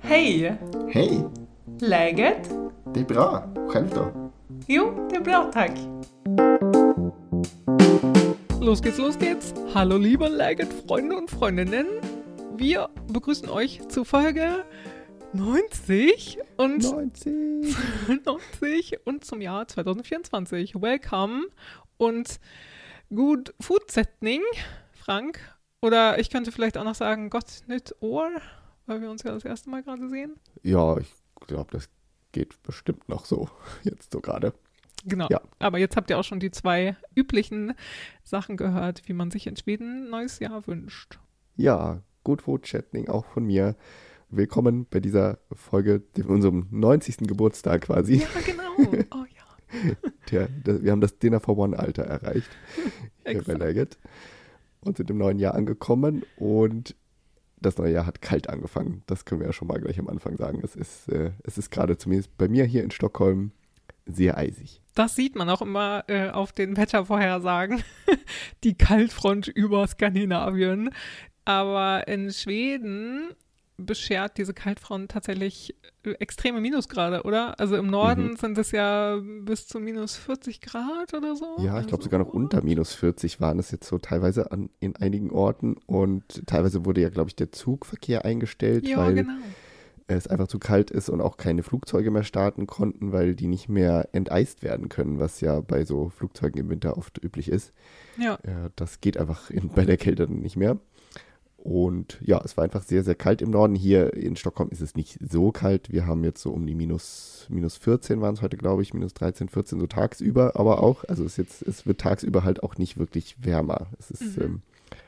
Hej! Hej! Läget? Det är bra. Själv då? Jo, det är bra tack. Los geht's, los geht's. Hallo liebe Läget-Freunde und Freundinnen. Wir begrüßen euch zu Folge 90 und 90. 90 und zum Jahr 2024. Welcome und gut Food-Setting, Frank. Oder ich könnte vielleicht auch noch sagen, Gott nicht Ohr, weil wir uns ja das erste Mal gerade sehen. Ja, ich glaube, das geht bestimmt noch so. Jetzt so gerade. Genau. Ja. Aber jetzt habt ihr auch schon die zwei üblichen Sachen gehört, wie man sich in Schweden ein neues Jahr wünscht. Ja, gut Food-Chatting auch von mir. Willkommen bei dieser Folge, dem- unserem 90. Geburtstag quasi. Ja, genau. Oh ja. Der, der, wir haben das Dinner for One-Alter erreicht. Hier bei. Leggett. Und sind im neuen Jahr angekommen. Und das neue Jahr hat kalt angefangen. Das können wir ja schon mal gleich am Anfang sagen. Es ist, äh, es ist gerade zumindest bei mir hier in Stockholm sehr eisig. Das sieht man auch immer äh, auf den Wettervorhersagen. Die Kaltfront über Skandinavien. Aber in Schweden beschert diese Kaltfront tatsächlich äh, extreme Minusgrade, oder? Also im Norden Mhm. sind es ja bis zu minus 40 Grad oder so. Ja, ich glaube Also, sogar noch unter minus 40 waren es jetzt so teilweise an, in einigen Orten. Und teilweise wurde ja, glaube ich, der Zugverkehr eingestellt, Ja, weil genau. es einfach zu kalt ist und auch keine Flugzeuge mehr starten konnten, weil die nicht mehr enteist werden können, was ja bei so Flugzeugen im Winter oft üblich ist. Ja, Ja, das geht einfach in, bei der Kälte dann nicht mehr. Und ja, es war einfach sehr, sehr kalt im Norden. Hier in Stockholm ist es nicht so kalt. Wir haben jetzt so um die minus, minus 14 waren es heute, glaube ich, minus 13, 14 so tagsüber, aber auch, also es, jetzt, es wird tagsüber halt auch nicht wirklich wärmer. Es ist Mhm. ähm,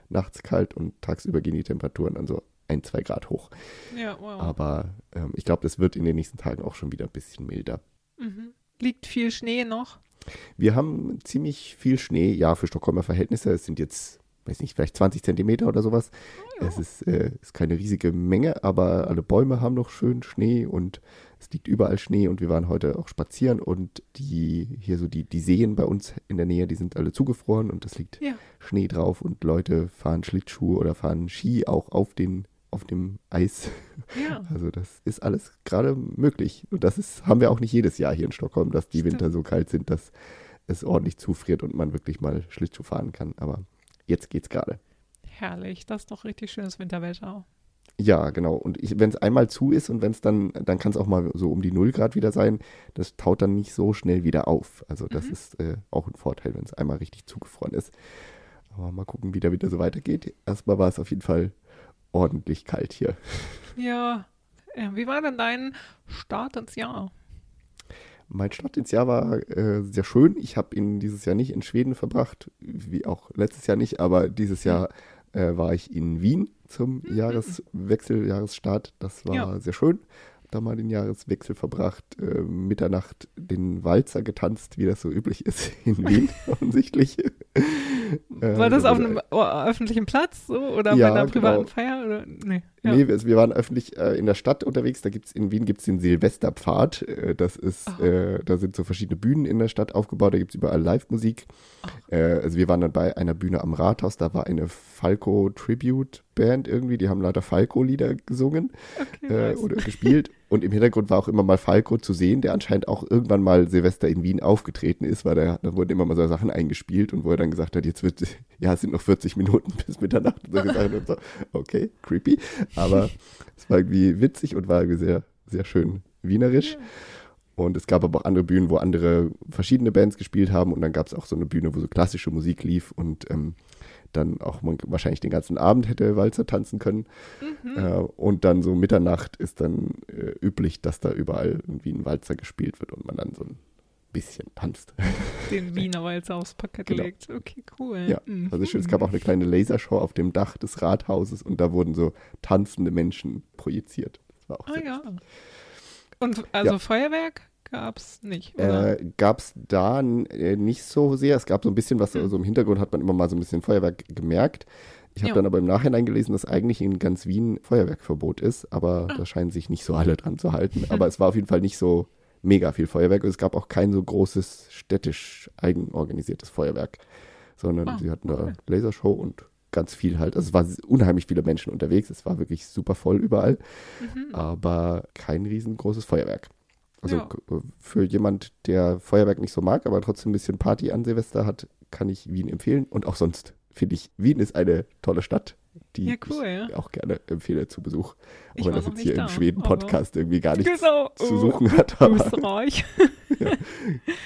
nachts kalt und tagsüber gehen die Temperaturen dann so ein, zwei Grad hoch. ja, wow. Aber ähm, ich glaube, das wird in den nächsten Tagen auch schon wieder ein bisschen milder. Mhm. Liegt viel Schnee noch? Wir haben ziemlich viel Schnee, ja, für Stockholmer Verhältnisse. Es sind jetzt, weiß nicht, vielleicht 20 Zentimeter oder sowas. Ja. Es ist, äh, ist keine riesige Menge, aber alle Bäume haben noch schön Schnee und es liegt überall Schnee und wir waren heute auch spazieren und die, hier so die, die Seen bei uns in der Nähe, die sind alle zugefroren und es liegt Ja. Schnee drauf und Leute fahren Schlittschuh oder fahren Ski auch auf den, auf dem Eis. Ja. Also das ist alles gerade möglich. Und das ist, haben wir auch nicht jedes Jahr hier in Stockholm, dass die Stimmt. Winter so kalt sind, dass es ordentlich zufriert und man wirklich mal Schlittschuh fahren kann. Aber jetzt geht's gerade. Herrlich. Das ist doch richtig schönes Winterwetter. Ja, genau. Und wenn es einmal zu ist und wenn es dann, dann kann es auch mal so um die 0 Grad wieder sein, das taut dann nicht so schnell wieder auf. Also das Mhm. ist äh, auch ein Vorteil, wenn es einmal richtig zugefroren ist. Aber mal gucken, wie der wieder so weitergeht. Erstmal war es auf jeden Fall ordentlich kalt hier. Ja. ja. Wie war denn dein Start ins Jahr? Mein Start ins Jahr war äh, sehr schön. Ich habe ihn dieses Jahr nicht in Schweden verbracht, wie auch letztes Jahr nicht, aber dieses Jahr äh, war ich in Wien zum Jahreswechsel, Jahresstart. Das war Ja. sehr schön. Da mal den Jahreswechsel verbracht, äh, Mitternacht den Walzer getanzt, wie das so üblich ist in Wien offensichtlich. War das da auf einem öffentlichen Platz so oder Ja, bei einer privaten genau. Feier? Oder? Nee. Ja. Nee, wir, wir waren öffentlich äh, in der Stadt unterwegs. Da gibt's in Wien gibt's den Silvesterpfad. Äh, das ist, äh, da sind so verschiedene Bühnen in der Stadt aufgebaut. Da gibt's überall Live-Musik. Äh, also wir waren dann bei einer Bühne am Rathaus. Da war eine Falco Tribute Band irgendwie. Die haben lauter Falco-Lieder gesungen Okay, äh, nice. oder gespielt. Und im Hintergrund war auch immer mal Falco zu sehen, der anscheinend auch irgendwann mal Silvester in Wien aufgetreten ist, weil da, da wurden immer mal so Sachen eingespielt und wo er dann gesagt hat, jetzt wird, ja, es sind noch 40 Minuten bis Mitternacht und solche Sachen und so. Okay, creepy. Aber es war irgendwie witzig und war irgendwie sehr, sehr schön wienerisch. Und es gab aber auch andere Bühnen, wo andere verschiedene Bands gespielt haben. Und dann gab es auch so eine Bühne, wo so klassische Musik lief und ähm, dann auch man wahrscheinlich den ganzen Abend hätte Walzer tanzen können. Mhm. Äh, und dann so Mitternacht ist dann äh, üblich, dass da überall irgendwie ein Walzer gespielt wird und man dann so ein bisschen tanzt. Den Wiener Walzer aufs Parkett Genau. legt. Okay, cool. Ja, Mhm. Also schön, es gab auch eine kleine Lasershow auf dem Dach des Rathauses und da wurden so tanzende Menschen projiziert. Das war auch Ah ja. Und also Ja. Feuerwerk gab's nicht, oder? Äh, gab es da äh, nicht so sehr. Es gab so ein bisschen was, also im Hintergrund hat man immer mal so ein bisschen Feuerwerk gemerkt. Ich habe dann aber im Nachhinein gelesen, dass eigentlich in ganz Wien Feuerwerkverbot ist, aber Ah. da scheinen sich nicht so alle dran zu halten. Aber es war auf jeden Fall nicht so mega viel Feuerwerk und es gab auch kein so großes städtisch eigenorganisiertes Feuerwerk, sondern Ah, sie hatten okay. da Lasershow und ganz viel halt. Also es waren unheimlich viele Menschen unterwegs. Es war wirklich super voll überall. Mhm. Aber kein riesengroßes Feuerwerk. Also ja. für jemand, der Feuerwerk nicht so mag, aber trotzdem ein bisschen Party an Silvester hat, kann ich Wien empfehlen. Und auch sonst finde ich, Wien ist eine tolle Stadt, die ja, cool. ich auch gerne empfehle zu Besuch. Auch wenn das jetzt hier da, im Schweden-Podcast irgendwie gar nichts genau, zu suchen hat. Aber, Österreich. ja,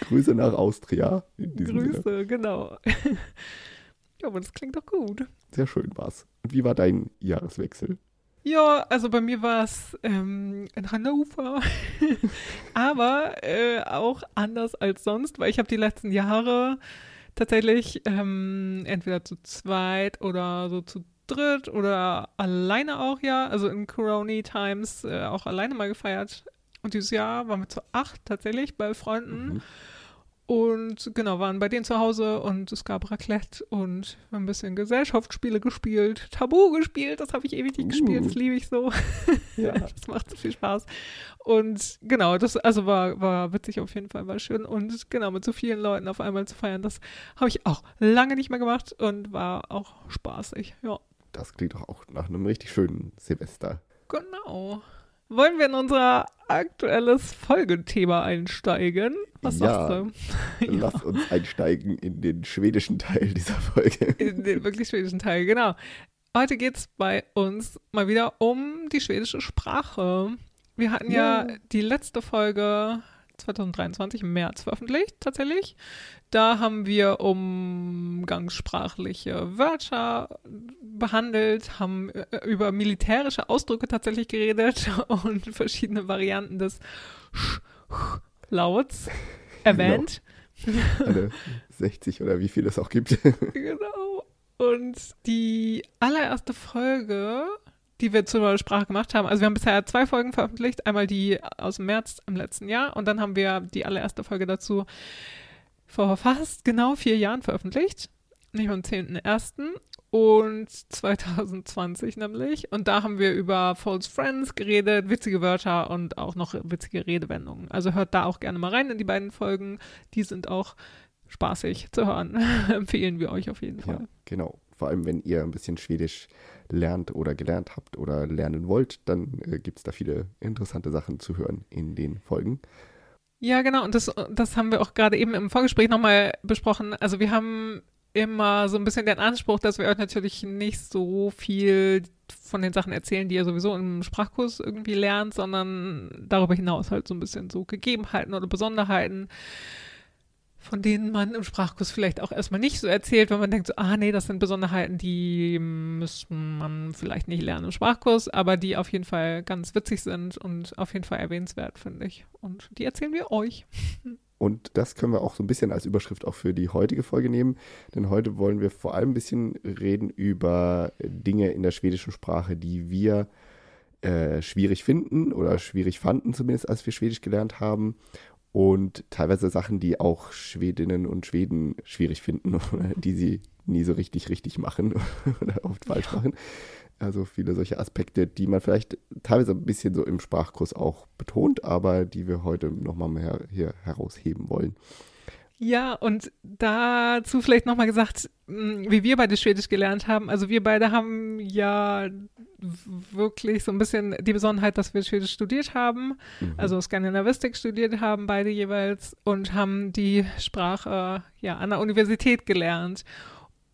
Grüße nach Austria. Grüße, Sinne. genau. ja, aber das klingt doch gut. Sehr schön war's. Und wie war dein Jahreswechsel? Ja, also bei mir war es ähm, in Hannover, aber äh, auch anders als sonst, weil ich habe die letzten Jahre tatsächlich ähm, entweder zu zweit oder so zu dritt oder alleine auch, ja, also in Corona Times äh, auch alleine mal gefeiert. Und dieses Jahr waren wir zu acht tatsächlich bei Freunden. Mhm. Und genau, waren bei denen zu Hause und es gab Raclette und ein bisschen Gesellschaftsspiele gespielt, Tabu gespielt, das habe ich ewig nicht uh. gespielt, das liebe ich so. Ja. das macht so viel Spaß. Und genau, das also war, war witzig auf jeden Fall, war schön. Und genau, mit so vielen Leuten auf einmal zu feiern, das habe ich auch lange nicht mehr gemacht und war auch spaßig, ja. Das klingt doch auch nach einem richtig schönen Silvester. Genau. Wollen wir in unser aktuelles Folgethema einsteigen? Was ja, sagst du? Lass ja. uns einsteigen in den schwedischen Teil dieser Folge. In den wirklich schwedischen Teil, genau. Heute geht es bei uns mal wieder um die schwedische Sprache. Wir hatten ja, ja die letzte Folge 2023 im März veröffentlicht, tatsächlich. Da haben wir umgangssprachliche Wörter behandelt, haben äh, über militärische Ausdrücke tatsächlich geredet und verschiedene Varianten des Sch Lauts erwähnt. Genau. Alle 60 oder wie viel es auch gibt. genau. Und die allererste Folge die wir zur Sprache gemacht haben. Also wir haben bisher zwei Folgen veröffentlicht. Einmal die aus dem März im letzten Jahr und dann haben wir die allererste Folge dazu vor fast genau vier Jahren veröffentlicht. Nicht am 10.01. und 2020 nämlich. Und da haben wir über False Friends geredet, witzige Wörter und auch noch witzige Redewendungen. Also hört da auch gerne mal rein in die beiden Folgen. Die sind auch spaßig zu hören. Empfehlen wir euch auf jeden Fall. Ja, genau. Vor allem, wenn ihr ein bisschen Schwedisch lernt oder gelernt habt oder lernen wollt, dann äh, gibt es da viele interessante Sachen zu hören in den Folgen. Ja, genau. Und das, das haben wir auch gerade eben im Vorgespräch nochmal besprochen. Also wir haben immer so ein bisschen den Anspruch, dass wir euch natürlich nicht so viel von den Sachen erzählen, die ihr sowieso im Sprachkurs irgendwie lernt, sondern darüber hinaus halt so ein bisschen so Gegebenheiten oder Besonderheiten von denen man im Sprachkurs vielleicht auch erstmal nicht so erzählt, wenn man denkt so, ah nee, das sind Besonderheiten, die müsste man vielleicht nicht lernen im Sprachkurs, aber die auf jeden Fall ganz witzig sind und auf jeden Fall erwähnenswert, finde ich. Und die erzählen wir euch. Und das können wir auch so ein bisschen als Überschrift auch für die heutige Folge nehmen, denn heute wollen wir vor allem ein bisschen reden über Dinge in der schwedischen Sprache, die wir äh, schwierig finden oder schwierig fanden, zumindest als wir Schwedisch gelernt haben und teilweise Sachen, die auch Schwedinnen und Schweden schwierig finden, die sie nie so richtig richtig machen oder oft falsch machen. Also viele solche Aspekte, die man vielleicht teilweise ein bisschen so im Sprachkurs auch betont, aber die wir heute nochmal mehr hier herausheben wollen. Ja, und dazu vielleicht nochmal gesagt, hm, wie wir beide Schwedisch gelernt haben. Also wir beide haben ja wirklich so ein bisschen die Besonderheit, dass wir Schwedisch studiert haben, mhm. also Skandinavistik studiert haben, beide jeweils, und haben die Sprache ja an der Universität gelernt.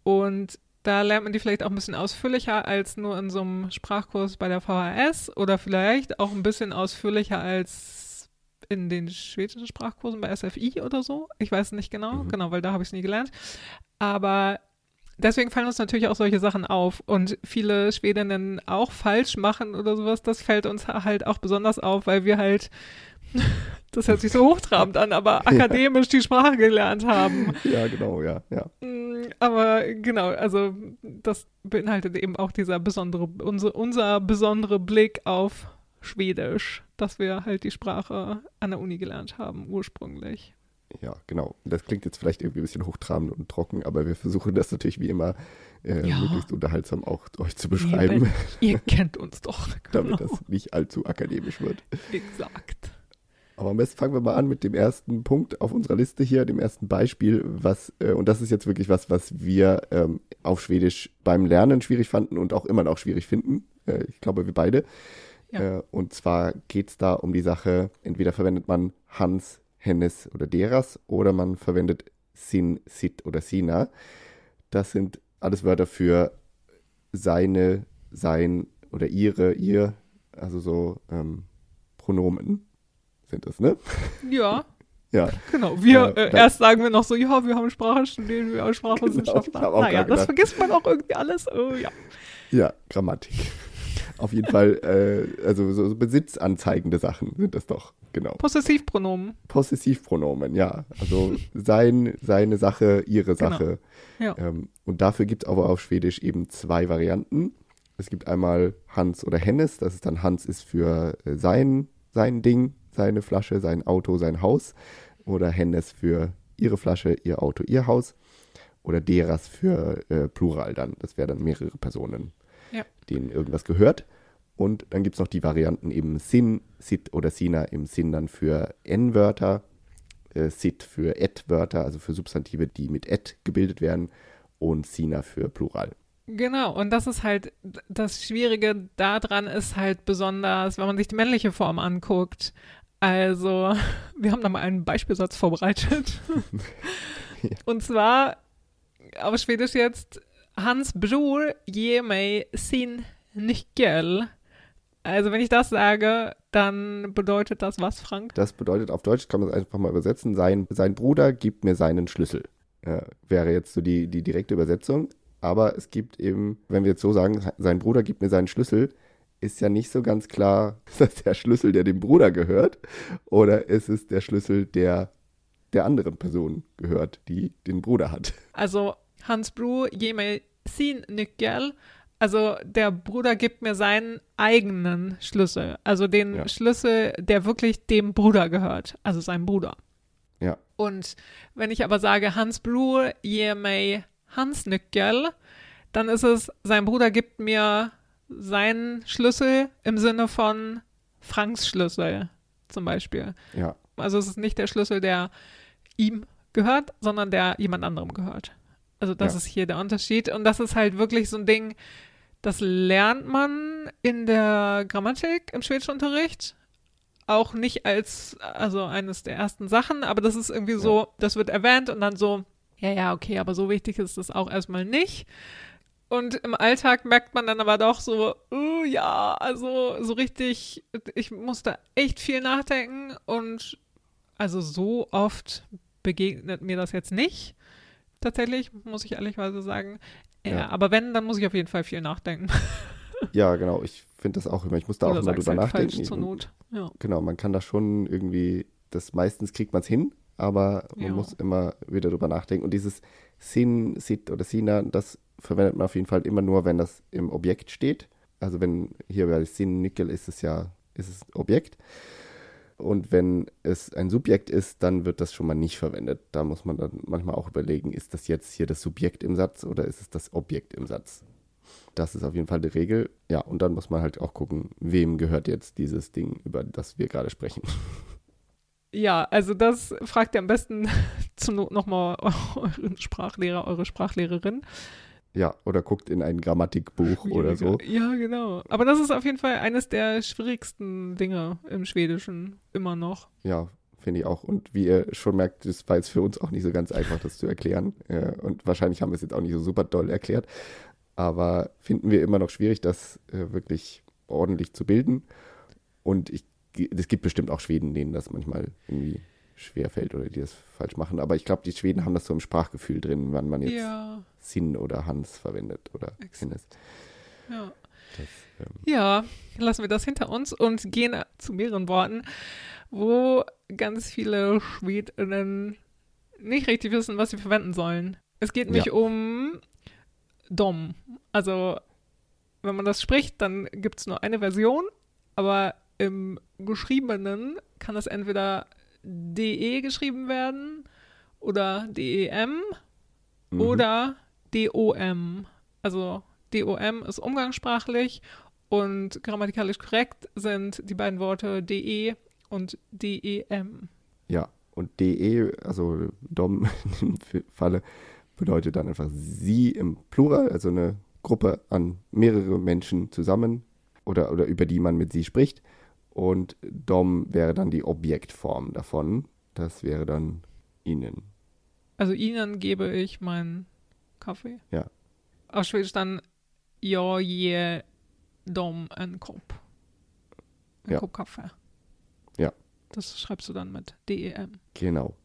Und da lernt man die vielleicht auch ein bisschen ausführlicher als nur in so einem Sprachkurs bei der VHS oder vielleicht auch ein bisschen ausführlicher als in den schwedischen Sprachkursen bei SFI oder so. Ich weiß nicht genau, mhm. genau, weil da habe ich es nie gelernt. Aber deswegen fallen uns natürlich auch solche Sachen auf und viele Schwedinnen auch falsch machen oder sowas. Das fällt uns halt auch besonders auf, weil wir halt, das hört sich so hochtrabend an, aber akademisch die Sprache gelernt haben. Ja, genau, ja, ja. Mm, aber genau, also das beinhaltet eben auch dieser besondere, unser, unser besondere Blick auf Schwedisch, dass wir halt die Sprache an der Uni gelernt haben, ursprünglich. Ja, genau. Das klingt jetzt vielleicht irgendwie ein bisschen hochtrabend und trocken, aber wir versuchen das natürlich wie immer äh, ja. möglichst unterhaltsam auch euch zu beschreiben. Eben. Ihr kennt uns doch. Genau. Damit das nicht allzu akademisch wird. Exakt. Aber am besten fangen wir mal an mit dem ersten Punkt auf unserer Liste hier, dem ersten Beispiel, was, äh, und das ist jetzt wirklich was, was wir ähm, auf Schwedisch beim Lernen schwierig fanden und auch immer noch schwierig finden. Äh, ich glaube, wir beide. Ja. Äh, und zwar geht es da um die Sache, entweder verwendet man Hans, Hennes oder Deras oder man verwendet Sin, Sit oder Sina. Das sind alles Wörter für seine, sein oder ihre, ihr, also so ähm, Pronomen sind das, ne? Ja. ja. Genau. Wir, äh, äh, erst sagen wir noch so, ja, wir haben Sprache studiert, wir haben Sprachwissenschaft. Genau, naja, das vergisst man auch irgendwie alles. Oh, ja. Ja, Grammatik. Auf jeden Fall, äh, also so besitzanzeigende Sachen sind das doch, genau. Possessivpronomen. Possessivpronomen, ja. Also sein, seine Sache, ihre genau. Sache. Genau. Ja. Ähm, und dafür gibt es aber auf Schwedisch eben zwei Varianten. Es gibt einmal Hans oder Hennes, das ist dann Hans ist für äh, sein, sein Ding, seine Flasche, sein Auto, sein Haus. Oder Hennes für ihre Flasche, ihr Auto, ihr Haus. Oder Deras für äh, Plural dann. Das wäre dann mehrere Personen, ja. denen irgendwas gehört. Und dann gibt es noch die Varianten eben Sin, Sit oder Sina im Sinn dann für N-Wörter, äh, Sit für Et-Wörter, also für Substantive, die mit Et gebildet werden und Sina für Plural. Genau, und das ist halt, das Schwierige daran ist halt besonders, wenn man sich die männliche Form anguckt. Also, wir haben da mal einen Beispielsatz vorbereitet. ja. Und zwar auf Schwedisch jetzt Hans Bror ger mig sin Nyckel. Also, wenn ich das sage, dann bedeutet das was, Frank? Das bedeutet auf Deutsch, kann man es einfach mal übersetzen, sein, sein Bruder gibt mir seinen Schlüssel. Äh, wäre jetzt so die, die direkte Übersetzung. Aber es gibt eben, wenn wir jetzt so sagen, sein Bruder gibt mir seinen Schlüssel, ist ja nicht so ganz klar, ist das der Schlüssel, der dem Bruder gehört, oder ist es der Schlüssel, der der anderen Person gehört, die den Bruder hat. Also Hans Bru ge mig sin nyckel. Also der Bruder gibt mir seinen eigenen Schlüssel. Also den ja. Schlüssel, der wirklich dem Bruder gehört. Also seinem Bruder. Ja. Und wenn ich aber sage, Hans Bru ge mig Hans nyckel, dann ist es, sein Bruder gibt mir seinen Schlüssel im Sinne von Franks Schlüssel zum Beispiel. Ja. Also es ist nicht der Schlüssel, der ihm gehört, sondern der jemand anderem gehört. Also das ja. ist hier der Unterschied. Und das ist halt wirklich so ein Ding, das lernt man in der Grammatik im Schwedischunterricht. Auch nicht als, also eines der ersten Sachen, aber das ist irgendwie so, ja. das wird erwähnt und dann so, ja, ja, okay, aber so wichtig ist das auch erstmal nicht. Und im Alltag merkt man dann aber doch so, uh, ja, also so richtig, ich musste echt viel nachdenken und also so oft begegnet mir das jetzt nicht. Tatsächlich, muss ich ehrlichweise sagen. Ja, ja. aber wenn, dann muss ich auf jeden Fall viel nachdenken. Ja, genau. Ich finde das auch immer. Ich muss da Oder auch immer drüber halt nachdenken. Falsch zur Not. Ja. Genau, man kann da schon irgendwie, das meistens kriegt man es hin, aber man ja. muss immer wieder drüber nachdenken. Und dieses Sin, Sit oder Sina, das verwendet man auf jeden Fall immer nur, wenn das im Objekt steht. Also wenn hier bei Sin, Nickel ist es ja, ist es Objekt. Und wenn es ein Subjekt ist, dann wird das schon mal nicht verwendet. Da muss man dann manchmal auch überlegen, ist das jetzt hier das Subjekt im Satz oder ist es das Objekt im Satz? Das ist auf jeden Fall die Regel. Ja, und dann muss man halt auch gucken, wem gehört jetzt dieses Ding, über das wir gerade sprechen. Ja, also das fragt ihr am besten zur Not nochmal euren Sprachlehrer, eure Sprachlehrerin. Ja, oder guckt in ein Grammatikbuch ja, oder so. Ja, genau. Aber das ist auf jeden Fall eines der schwierigsten Dinge im Schwedischen, immer noch. Ja, finde ich auch. Und wie ihr schon merkt, das war jetzt für uns auch nicht so ganz einfach, das zu erklären. Und wahrscheinlich haben wir es jetzt auch nicht so super doll erklärt. Aber finden wir immer noch schwierig, das äh, wirklich ordentlich zu bilden. Und ich es gibt bestimmt auch Schweden, denen das manchmal irgendwie schwer fällt oder die das falsch machen. Aber ich glaube, die Schweden haben das so im Sprachgefühl drin, wann man jetzt ja. Sinn oder Hans verwendet oder Hennes. Ja. Das, ähm, ja, lassen wir das hinter uns und gehen zu mehreren Worten, wo ganz viele Schwedinnen nicht richtig wissen, was sie verwenden sollen. Es geht nicht ja. um Dom. Also, wenn man das spricht, dann gibt es nur eine Version, aber im Geschriebenen kann es entweder DE geschrieben werden oder DEM mhm. oder DOM. Also DOM ist umgangssprachlich und grammatikalisch korrekt sind die beiden Worte DE und DEM. Ja, und DE, also Dom dem Falle, bedeutet dann einfach sie im Plural, also eine Gruppe an mehrere Menschen zusammen oder, oder über die man mit sie spricht. Und Dom wäre dann die Objektform davon. Das wäre dann ihnen. Also ihnen gebe ich meinen Kaffee. Ja. Auf Schwedisch dann jag ger dem en kopp. Ein Ja. Kopp Kaffee. Ja. Das schreibst du dann mit DEM. Genau.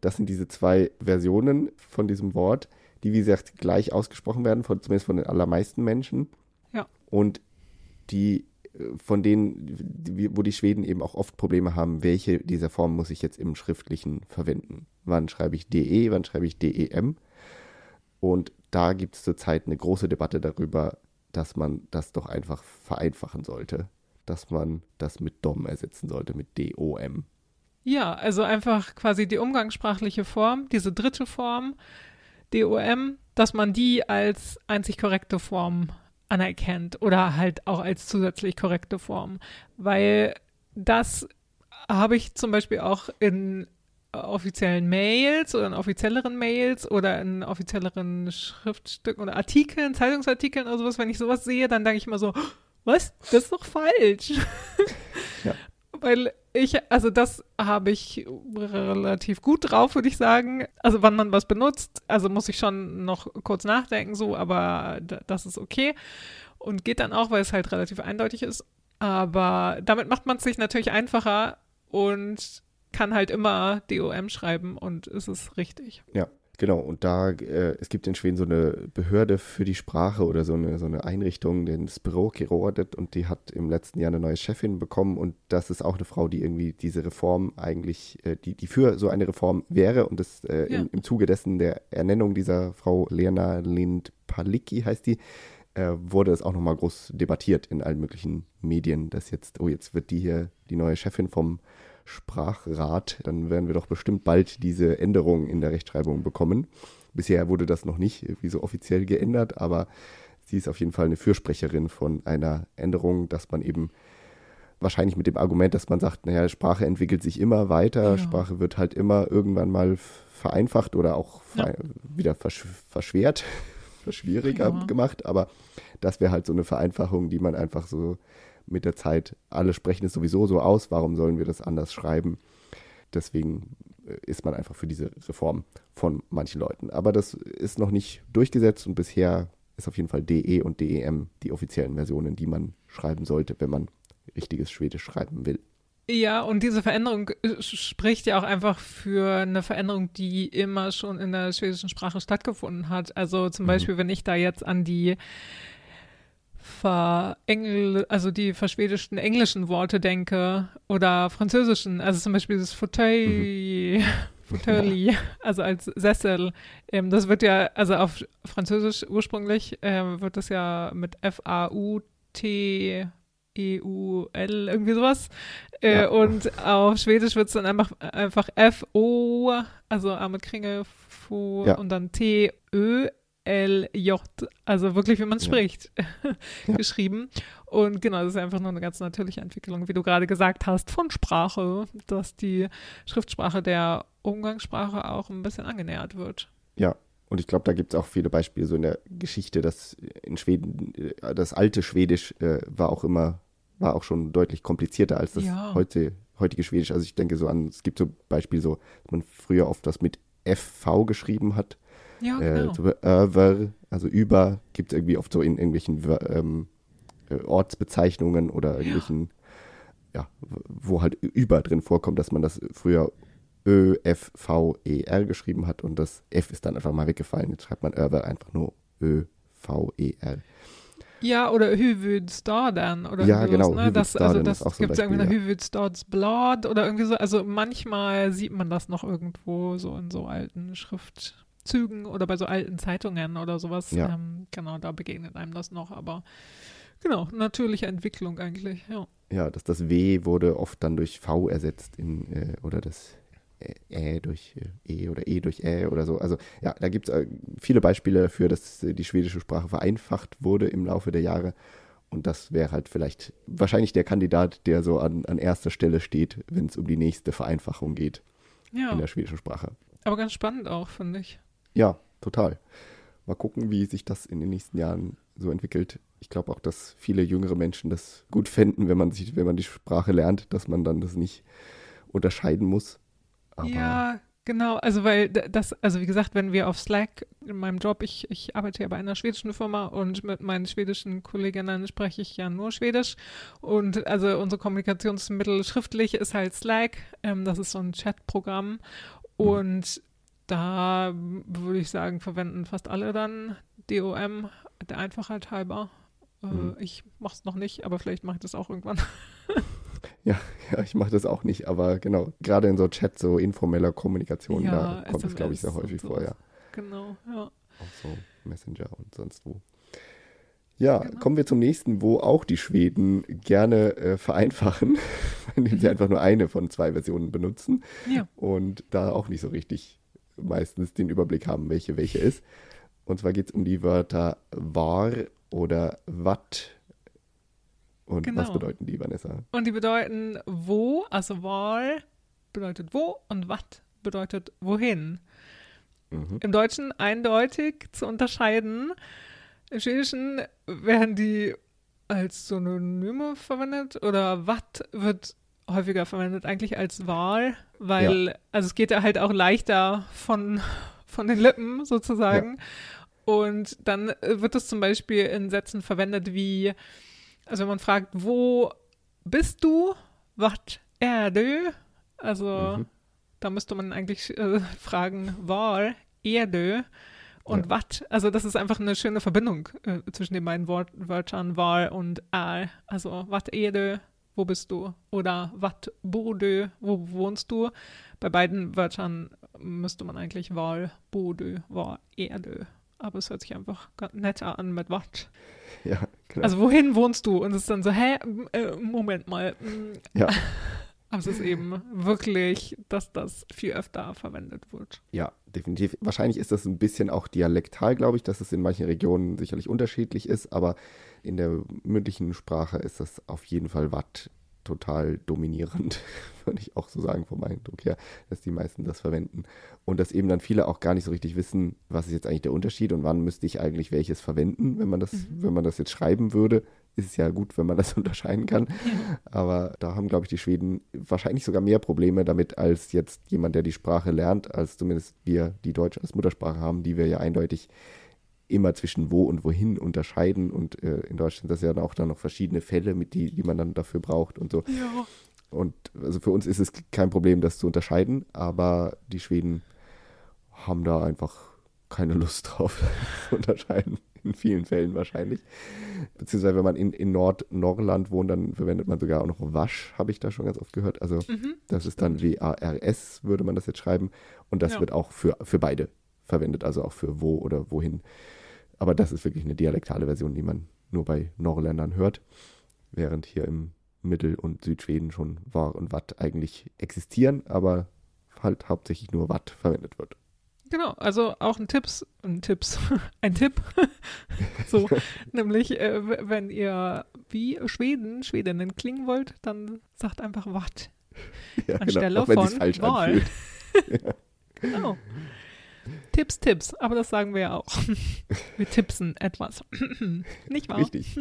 Das sind diese zwei Versionen von diesem Wort, die, wie gesagt, gleich ausgesprochen werden, von, zumindest von den allermeisten Menschen. Ja. Und die, von denen, wo die Schweden eben auch oft Probleme haben, welche dieser Formen muss ich jetzt im Schriftlichen verwenden? Wann schreibe ich DE, wann schreibe ich DEM? Und da gibt es zurzeit eine große Debatte darüber, dass man das doch einfach vereinfachen sollte. Dass man das mit DOM ersetzen sollte, mit DOM. Ja, also einfach quasi die umgangssprachliche Form, diese dritte Form, DOM, dass man die als einzig korrekte Form anerkennt oder halt auch als zusätzlich korrekte Form. Weil das habe ich zum Beispiel auch in offiziellen Mails oder in offizielleren Mails oder in offizielleren Schriftstücken oder Artikeln, Zeitungsartikeln oder sowas, wenn ich sowas sehe, dann denke ich immer so, was? Das ist doch falsch. Ja. Weil ich, also das habe ich relativ gut drauf, würde ich sagen. Also wann man was benutzt, also muss ich schon noch kurz nachdenken, so, aber das ist okay. Und geht dann auch, weil es halt relativ eindeutig ist. Aber damit macht man es sich natürlich einfacher und kann halt immer DOM schreiben und es ist richtig. Ja, genau. Und da, äh, es gibt in Schweden so eine Behörde für die Sprache oder so eine, so eine Einrichtung, den Språkrådet, und die hat im letzten Jahr eine neue Chefin bekommen. Und das ist auch eine Frau, die irgendwie diese Reform eigentlich, äh, die, die für so eine Reform wäre. Und das äh, Ja. im, im Zuge dessen der Ernennung dieser Frau Lena Lind-Palicki heißt die, äh, wurde es auch nochmal groß debattiert in allen möglichen Medien, dass jetzt, oh, jetzt wird die hier die neue Chefin vom Sprachrat, dann werden wir doch bestimmt bald diese Änderung in der Rechtschreibung bekommen. Bisher wurde das noch nicht irgendwie so offiziell geändert, aber sie ist auf jeden Fall eine Fürsprecherin von einer Änderung, dass man eben wahrscheinlich mit dem Argument, dass man sagt, naja, Sprache entwickelt sich immer weiter, Ja. Sprache wird halt immer irgendwann mal vereinfacht oder auch Ja. wieder versch verschwert, verschwieriger Ja. gemacht, aber das wäre halt so eine Vereinfachung, die man einfach so mit der Zeit, alle sprechen es sowieso so aus, warum sollen wir das anders schreiben? Deswegen äh, ist man einfach für diese Reform von manchen Leuten. Aber das ist noch nicht durchgesetzt und bisher ist auf jeden Fall DE und DEM die offiziellen Versionen, die man schreiben sollte, wenn man richtiges Schwedisch schreiben will. Ja, und diese Veränderung äh, spricht ja auch einfach für eine Veränderung, die immer schon in der schwedischen Sprache stattgefunden hat. Also zum Mhm. Beispiel, wenn ich da jetzt an die verengl also die verschwedischten englischen Worte denke oder französischen, also zum Beispiel das Fauteuil, Fauteuil, also als Sessel, ähm, das wird ja, also auf Französisch ursprünglich ähm, wird das ja mit F-A-U-T E-U-L, irgendwie sowas. Äh, Ja. Und auf Schwedisch wird es dann einfach, einfach F-O, also A mit Kringel, Fo, Ja. und dann T-Ö-L-J, also wirklich, wie man es Ja. spricht, Ja. geschrieben. Und genau, das ist einfach nur eine ganz natürliche Entwicklung, wie du gerade gesagt hast, von Sprache, dass die Schriftsprache der Umgangssprache auch ein bisschen angenähert wird. Ja, und ich glaube, da gibt es auch viele Beispiele so in der Geschichte, dass in Schweden, äh, das alte Schwedisch äh, war auch immer, war auch schon deutlich komplizierter als das Ja. heute, heutige Schwedisch. Also ich denke so an, es gibt so Beispiele so, dass man früher oft das mit FV geschrieben hat. Ja, Äh, genau. so över, also über, gibt es irgendwie oft so in irgendwelchen ähm, äh, Ortsbezeichnungen oder irgendwelchen, ja. wo halt über drin vorkommt, dass man das früher Ö, F, V, E, R geschrieben hat und das F ist dann einfach mal weggefallen. Jetzt schreibt man över einfach nur Ö, V, E, R. Ja, oder Huvudstaden oder Ja, genau, ne? Das, also das ist auch so ein gibt es irgendwie eine Beispiel, Huvudstadsblad oder irgendwie so. Also manchmal sieht man das noch irgendwo so in so alten Schriftzügen oder bei so alten Zeitungen oder sowas. Ja. Ähm, genau, da begegnet einem das noch, aber genau, natürliche Entwicklung eigentlich, ja. Ja, dass das W wurde oft dann durch V ersetzt in, äh, oder das Ä Ä durch äh, E oder E durch Ä oder so. Also ja, da gibt es äh, viele Beispiele dafür, dass äh, die schwedische Sprache vereinfacht wurde im Laufe der Jahre. Und das wäre halt vielleicht wahrscheinlich der Kandidat, der so an, an erster Stelle steht, wenn es um die nächste Vereinfachung geht Ja, in der schwedischen Sprache. aber ganz spannend auch, finde ich. Ja, total. Mal gucken, wie sich das in den nächsten Jahren so entwickelt. Ich glaube auch, dass viele jüngere Menschen das gut fänden, wenn man sich, wenn man die Sprache lernt, dass man dann das nicht unterscheiden muss. Aber Ja, genau. Also weil das, also wie gesagt, wenn wir auf Slack in meinem Job, ich, ich arbeite ja bei einer schwedischen Firma und mit meinen schwedischen Kolleginnen spreche ich ja nur Schwedisch. Und also unsere Kommunikationsmittel schriftlich ist halt Slack. Ähm, das ist so ein Chatprogramm. Und da würde ich sagen, verwenden fast alle dann DOM, der Einfachheit halber. Äh, Mhm. Ich mache es noch nicht, aber vielleicht mache ich das auch irgendwann. ja, ich mache das auch nicht, aber genau, gerade in so Chat, so informeller Kommunikation, Ja, da kommt es, glaube ich, sehr häufig vor, ja. Genau, ja. Auch so Messenger und sonst wo. Ja, Genau. kommen wir zum nächsten, wo auch die Schweden gerne äh, vereinfachen, indem sie einfach nur eine von zwei Versionen benutzen Ja. und da auch nicht so richtig meistens den Überblick haben, welche welche ist. Und zwar geht es um die Wörter war oder wat. Und was Genau. bedeuten die, Vanessa? Und die bedeuten wo, also Wahl bedeutet wo und wat bedeutet wohin. Mhm. Im Deutschen eindeutig zu unterscheiden. Im Schwedischen werden die als Synonyme verwendet oder wat wird häufiger verwendet, eigentlich als Wahl, weil, also es geht ja halt auch leichter von, von den Lippen sozusagen. Und dann äh, wird es zum Beispiel in Sätzen verwendet wie, also wenn man fragt, wo bist du? Wat är du? Also Mhm. da müsste man eigentlich äh, fragen, var är du? Und Ja. wat? Also das ist einfach eine schöne Verbindung äh, zwischen den beiden Wort Wörtern var und är. Also wat är du? Wo bist du? Oder wat bor du? Wo wohnst du? Bei beiden Wörtern müsste man eigentlich du, var är du? Aber es hört sich einfach netter an mit wat. Ja, genau. Also wohin wohnst du? Und es ist dann so, hä, äh, Moment mal. mm. Ja. Aber es ist eben wirklich, dass das viel öfter verwendet wird. Ja, definitiv. Wahrscheinlich ist das ein bisschen auch dialektal, glaube ich, dass es in manchen Regionen sicherlich unterschiedlich ist, aber in der mündlichen Sprache ist das auf jeden Fall Watt total dominierend, würde ich auch so sagen vom Eindruck her, dass die meisten das verwenden. Und dass eben dann viele auch gar nicht so richtig wissen, was ist jetzt eigentlich der Unterschied und wann müsste ich eigentlich welches verwenden, wenn man das, wenn man das jetzt schreiben würde. Ist es ja gut, wenn man das unterscheiden kann. Aber da haben, glaube ich, die Schweden wahrscheinlich sogar mehr Probleme damit als jetzt jemand, der die Sprache lernt, als zumindest wir, die Deutsch als Muttersprache haben, die wir ja eindeutig immer zwischen wo und wohin unterscheiden. Und äh, in Deutschland sind das ja dann auch dann noch verschiedene Fälle, mit die, die man dann dafür braucht und so. Ja. Und also für uns ist es kein Problem, das zu unterscheiden, aber die Schweden haben da einfach keine Lust drauf, zu unterscheiden. In vielen Fällen wahrscheinlich. Beziehungsweise, wenn man in, in Nord-Norrland wohnt, dann verwendet man sogar auch noch Wasch, habe ich da schon ganz oft gehört. Also, Mhm. das ist dann W-A-R-S, würde man das jetzt schreiben. Und das Ja. wird auch für, für beide verwendet, also auch für wo oder wohin. Aber das ist wirklich eine dialektale Version, die man nur bei Norrländern hört. Während hier im Mittel- und Südschweden schon War und Watt eigentlich existieren, aber halt hauptsächlich nur Watt verwendet wird. Genau, also auch ein Tipps, ein Tipps, ein Tipp. so, nämlich, äh, wenn ihr wie Schweden, Schwedinnen klingen wollt, dann sagt einfach Watt. Ja, Anstelle Auch wenn von falsch Wahl. Genau. Tipps, Tipps, aber das sagen wir ja auch. Wir tippsen etwas. Nicht wahr? Richtig.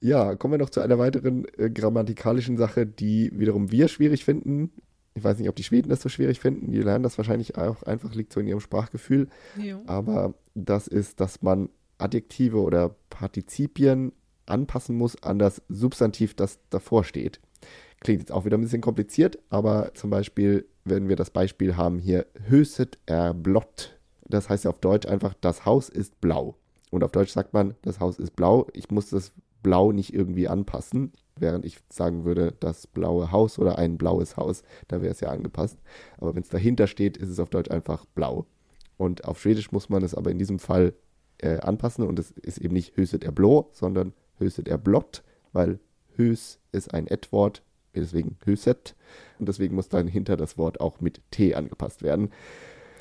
Ja, kommen wir noch zu einer weiteren äh, grammatikalischen Sache, die wiederum wir schwierig finden. Ich weiß nicht, ob die Schweden das so schwierig finden. Die lernen das wahrscheinlich auch einfach, liegt so in ihrem Sprachgefühl. Jo. Aber das ist, dass man Adjektive oder Partizipien anpassen muss an das Substantiv, das davor steht. Klingt jetzt auch wieder ein bisschen kompliziert, aber zum Beispiel, wenn wir das Beispiel haben hier, Höset er blott. Das heißt ja auf Deutsch einfach, das Haus ist blau. Und auf Deutsch sagt man, das Haus ist blau. Ich muss das Blau nicht irgendwie anpassen, während ich sagen würde, das blaue Haus oder ein blaues Haus, da wäre es ja angepasst. Aber wenn es dahinter steht, ist es auf Deutsch einfach blau. Und auf Schwedisch muss man es aber in diesem Fall äh, anpassen und es ist eben nicht Höset er blå, sondern Höset er blott, weil Hös ist ein Et-Wort, deswegen Höset und deswegen muss dann hinter das Wort auch mit T angepasst werden.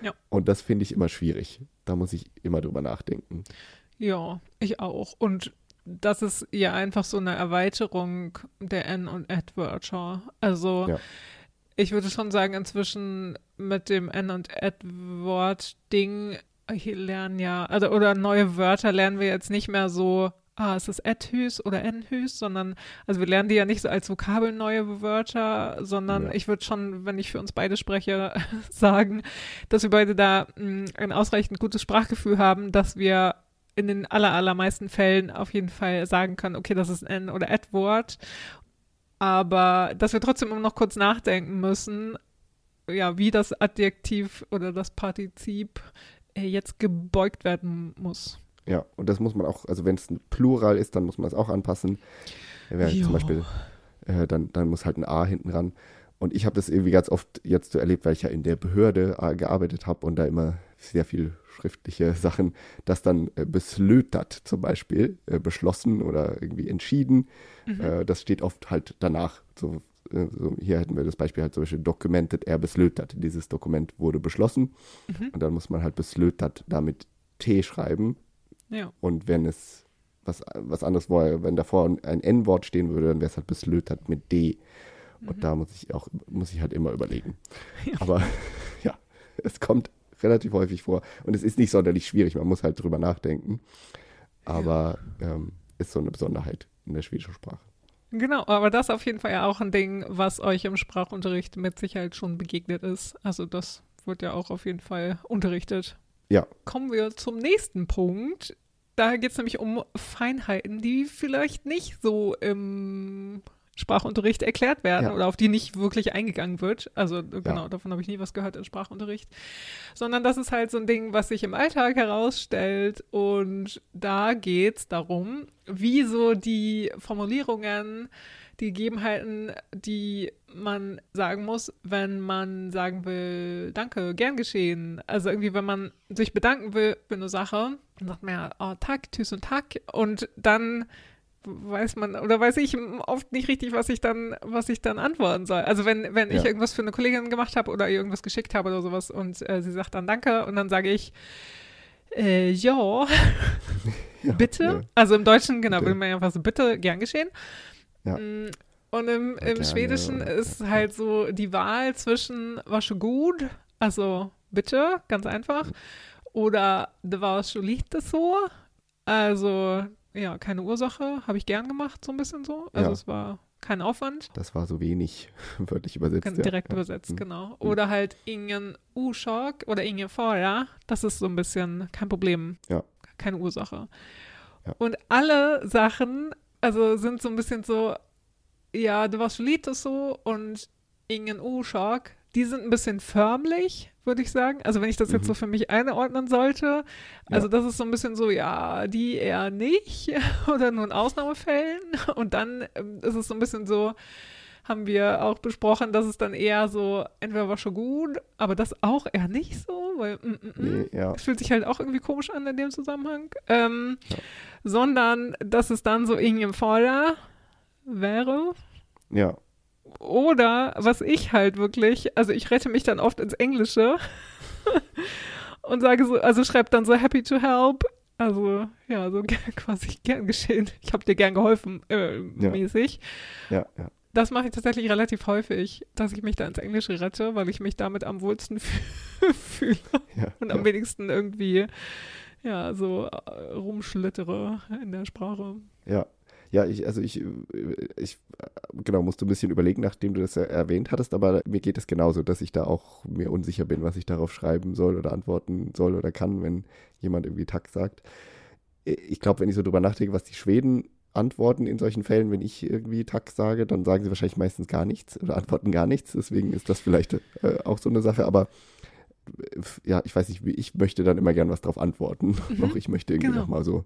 Ja. Und das finde ich immer schwierig. Da muss ich immer drüber nachdenken. Ja, ich auch. Und das ist ja einfach so eine Erweiterung der N- und Ad-Wörter. Also Ja. ich würde schon sagen, inzwischen mit dem N- und Ad-Wort-Ding, lernen ja, also oder neue Wörter lernen wir jetzt nicht mehr so, ah, es ist Ad-Hüs oder N-Hüs, sondern, also wir lernen die ja nicht so als Vokabel neue Wörter, sondern Ja. ich würde schon, wenn ich für uns beide spreche, sagen, dass wir beide da mh, ein ausreichend gutes Sprachgefühl haben, dass wir in den aller, allermeisten Fällen auf jeden Fall sagen können, okay, das ist ein N- oder Ad-Wort, aber dass wir trotzdem immer noch kurz nachdenken müssen, ja, wie das Adjektiv oder das Partizip äh, jetzt gebeugt werden muss. Ja, und das muss man auch, also wenn es ein Plural ist, dann muss man es auch anpassen. Wenn zum Beispiel, äh, dann, dann muss halt ein A hinten ran. Und ich habe das irgendwie ganz oft jetzt so erlebt, weil ich ja in der Behörde äh, gearbeitet habe und da immer sehr viel schriftliche Sachen, dass dann äh, beslötert zum Beispiel, äh, beschlossen oder irgendwie entschieden, Mhm. äh, das steht oft halt danach. So, äh, so, hier hätten wir das Beispiel halt zum Beispiel documented, er beslötert. Dieses Dokument wurde beschlossen Mhm. und dann muss man halt beslötert damit T schreiben, Ja. und wenn es was, was anderes war, wenn davor ein N-Wort stehen würde, dann wäre es halt beslötert mit D. Und da muss ich auch, muss ich halt immer überlegen. Ja. Aber ja, es kommt relativ häufig vor. Und es ist nicht sonderlich schwierig, man muss halt drüber nachdenken. Aber ähm, ist so eine Besonderheit in der schwedischen Sprache. Genau, aber das ist auf jeden Fall ja auch ein Ding, was euch im Sprachunterricht mit Sicherheit schon begegnet ist. Also das wird ja auch auf jeden Fall unterrichtet. Ja. Kommen wir zum nächsten Punkt. Da geht es nämlich um Feinheiten, die vielleicht nicht so im Sprachunterricht erklärt werden Ja. oder auf die nicht wirklich eingegangen wird. Also genau, davon habe ich nie was gehört im Sprachunterricht. Sondern das ist halt so ein Ding, was sich im Alltag herausstellt. Und da geht es darum, wie so die Formulierungen, die Gegebenheiten, die man sagen muss, wenn man sagen will, danke, gern geschehen. Also irgendwie, wenn man sich bedanken will für eine Sache, dann sagt man ja, oh, Tag, tschüss und Tag. Und dann weiß man oder weiß ich oft nicht richtig, was ich dann, was ich dann antworten soll. Also wenn, wenn ich Ja. irgendwas für eine Kollegin gemacht habe oder ihr irgendwas geschickt habe oder sowas und äh, sie sagt dann Danke und dann sage ich äh, ja, bitte. ja. Also im Deutschen, genau, Bitte. würde man ja einfach so bitte, gern geschehen. Ja. Und im, im Schwedischen ist halt so die Wahl zwischen war schon gut, also bitte, ganz einfach, oder det war schon lite so, also ja, keine Ursache, habe ich gern gemacht, so ein bisschen so. Also Ja. es war kein Aufwand. Das war so wenig, wörtlich übersetzt. Ganz direkt ja. übersetzt, Mhm. genau. Oder halt ingen Orsak oder ingen Fara. Das ist so ein bisschen kein Problem. Ja. Keine Ursache. Und alle Sachen, also sind so ein bisschen so, ja, du warst lite so und ingen Orsak, die sind ein bisschen förmlich, würde ich sagen. Also wenn ich das jetzt Mhm. so für mich einordnen sollte. Also Ja. das ist so ein bisschen so, ja, die eher nicht oder nur in Ausnahmefällen. Und dann ähm, ist es so ein bisschen so, haben wir auch besprochen, dass es dann eher so, entweder war schon gut, aber das auch eher nicht so, weil mm, mm, mm. Nee, ja. Es fühlt sich halt auch irgendwie komisch an in dem Zusammenhang. Ähm, Ja. Sondern, dass es dann so irgendwie Vorder wäre. ja, Oder was ich halt wirklich, also ich rette mich dann oft ins Englische und sage so, also schreibt dann so happy to help. Also ja, so quasi gern geschehen. Ich habe dir gern geholfen, äh, Ja. mäßig. ja, ja. Das mache ich tatsächlich relativ häufig, dass ich mich da ins Englische rette, weil ich mich damit am wohlsten fü- fühle ja, und am ja. wenigsten irgendwie ja so äh, rumschlittere in der Sprache. Ja, ja, ich, also ich, äh, ich, äh, genau, musste ein bisschen überlegen, nachdem du das erwähnt hattest, aber mir geht es genauso, dass ich da auch mir unsicher bin, was ich darauf schreiben soll oder antworten soll oder kann, wenn jemand irgendwie Takt sagt. Ich glaube, wenn ich so drüber nachdenke, was die Schweden antworten in solchen Fällen, wenn ich irgendwie Takt sage, dann sagen sie wahrscheinlich meistens gar nichts oder antworten gar nichts. Deswegen ist das vielleicht äh, auch so eine Sache, aber äh, ja, ich weiß nicht, ich möchte dann immer gern was drauf antworten. Mhm, Noch ich möchte irgendwie genau. nochmal so,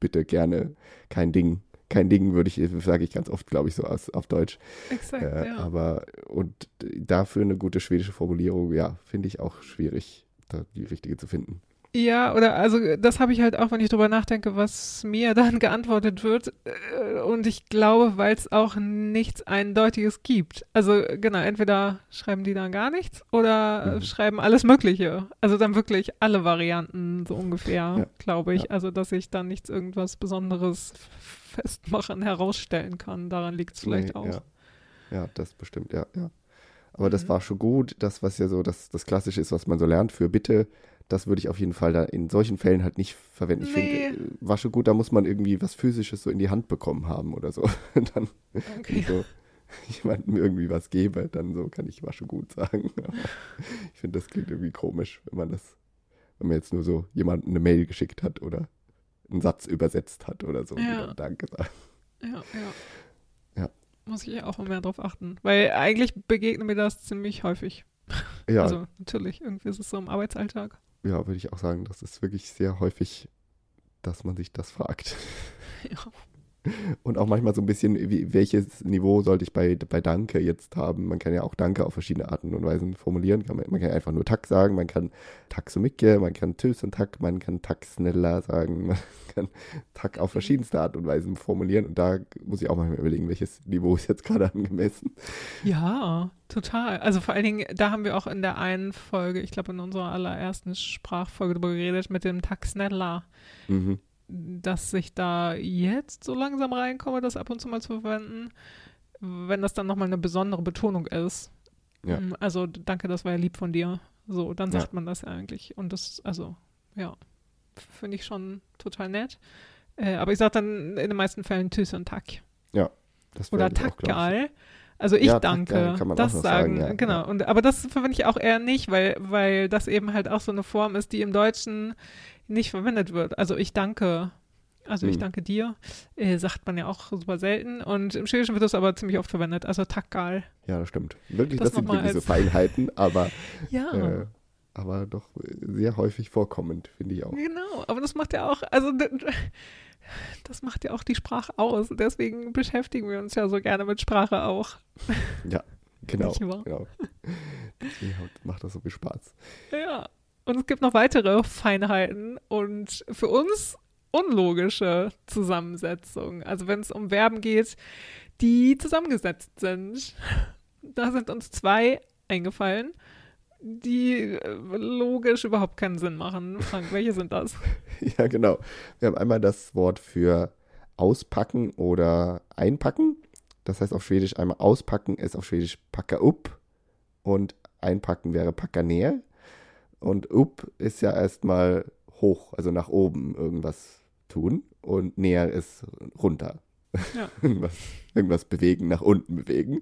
bitte gerne, kein Ding. Kein Ding würde ich, sage ich ganz oft, glaube ich, so aus, auf Deutsch. Exakt, Äh, ja. Aber und dafür eine gute schwedische Formulierung, ja, finde ich auch schwierig, da die richtige zu finden. Ja, oder also das habe ich halt auch, wenn ich drüber nachdenke, was mir dann geantwortet wird. Äh, Und ich glaube, weil es auch nichts Eindeutiges gibt. Also genau, entweder schreiben die dann gar nichts oder Mhm. schreiben alles Mögliche. Also dann wirklich alle Varianten so ungefähr, Ja, glaube ich. ja. Also dass ich dann nichts irgendwas Besonderes festmachen, herausstellen kann. Daran liegt es vielleicht Nee, auch. Ja. ja, das bestimmt, ja, ja. Aber das Mhm. war schon gut. Das, was ja so das, das Klassische ist, was man so lernt für Bitte, das würde ich auf jeden Fall da in solchen Fällen halt nicht verwenden. Ich Nee. finde, äh, war schon gut, da muss man irgendwie was Physisches so in die Hand bekommen haben oder so. dann Okay. so jemandem irgendwie was gebe, dann so kann ich war schon gut sagen. Aber ich finde, das klingt irgendwie komisch, wenn man das, wenn man jetzt nur so jemandem eine Mail geschickt hat oder einen Satz übersetzt hat oder so. Ja. Danke sagen. Ja, ja. Ja. Muss ich auch mal mehr drauf achten. Weil eigentlich begegnet mir das ziemlich häufig. Ja, Also natürlich, irgendwie ist es so im Arbeitsalltag. Ja, würde ich auch sagen, das ist wirklich sehr häufig, dass man sich das fragt. Ja. Und auch manchmal so ein bisschen, wie, welches Niveau sollte ich bei, bei Danke jetzt haben? Man kann ja auch Danke auf verschiedene Arten und Weisen formulieren. Kann man, man kann einfach nur Tack sagen, man kann Tack so Micke, man kann Tschüss und Tack, man kann Tack schneller sagen, man kann Tack auf verschiedenste Art und Weisen formulieren. Und da muss ich auch manchmal überlegen, welches Niveau ist jetzt gerade angemessen. ja, total. Also vor allen Dingen, da haben wir auch in der einen Folge, ich glaube in unserer allerersten Sprachfolge darüber geredet, mit dem Tag schneller, Mhm. Dass ich da jetzt so langsam reinkomme, das ab und zu mal zu verwenden, wenn das dann nochmal eine besondere Betonung ist. Ja. Mm, Also danke, das war ja lieb von dir. So, dann Ja. sagt man das ja eigentlich. Und das, also, ja, finde ich schon total nett. Äh, aber ich sage dann in den meisten Fällen Tschüss und Tack. Das Oder wäre das auch, Tack glaub ich. geil. Also ich Ja, danke. Tackgeil kann man das auch sagen, sagen, ja, genau. ja. Und, aber das verwende ich auch eher nicht, weil, weil das eben halt auch so eine Form ist, die im Deutschen nicht verwendet wird. Also ich danke. Also ich Hm. danke dir, äh, sagt man ja auch super selten. Und im Schwedischen wird das aber ziemlich oft verwendet. Also Tackgal. Ja, das stimmt. Wirklich, Das das, sind wirklich so Feinheiten, aber, Ja. äh, aber doch sehr häufig vorkommend, finde ich auch. Genau, aber das macht ja auch, also das macht ja auch die Sprache aus. Deswegen beschäftigen wir uns ja so gerne mit Sprache auch. Genau. Nicht wahr? genau. Deswegen macht das so viel Spaß. Ja. Und es gibt noch weitere Feinheiten und für uns unlogische Zusammensetzungen. Also wenn es um Verben geht, die zusammengesetzt sind. Da sind uns zwei eingefallen, die äh, logisch überhaupt keinen Sinn machen. Frank, welche sind das? Ja, genau. Wir haben einmal das Wort für auspacken oder einpacken. Das heißt auf Schwedisch einmal auspacken ist auf Schwedisch packa upp und einpacken wäre packa ner. Und up ist ja erstmal hoch, also nach oben irgendwas tun und näher ist runter. Ja. irgendwas, irgendwas bewegen, nach unten bewegen.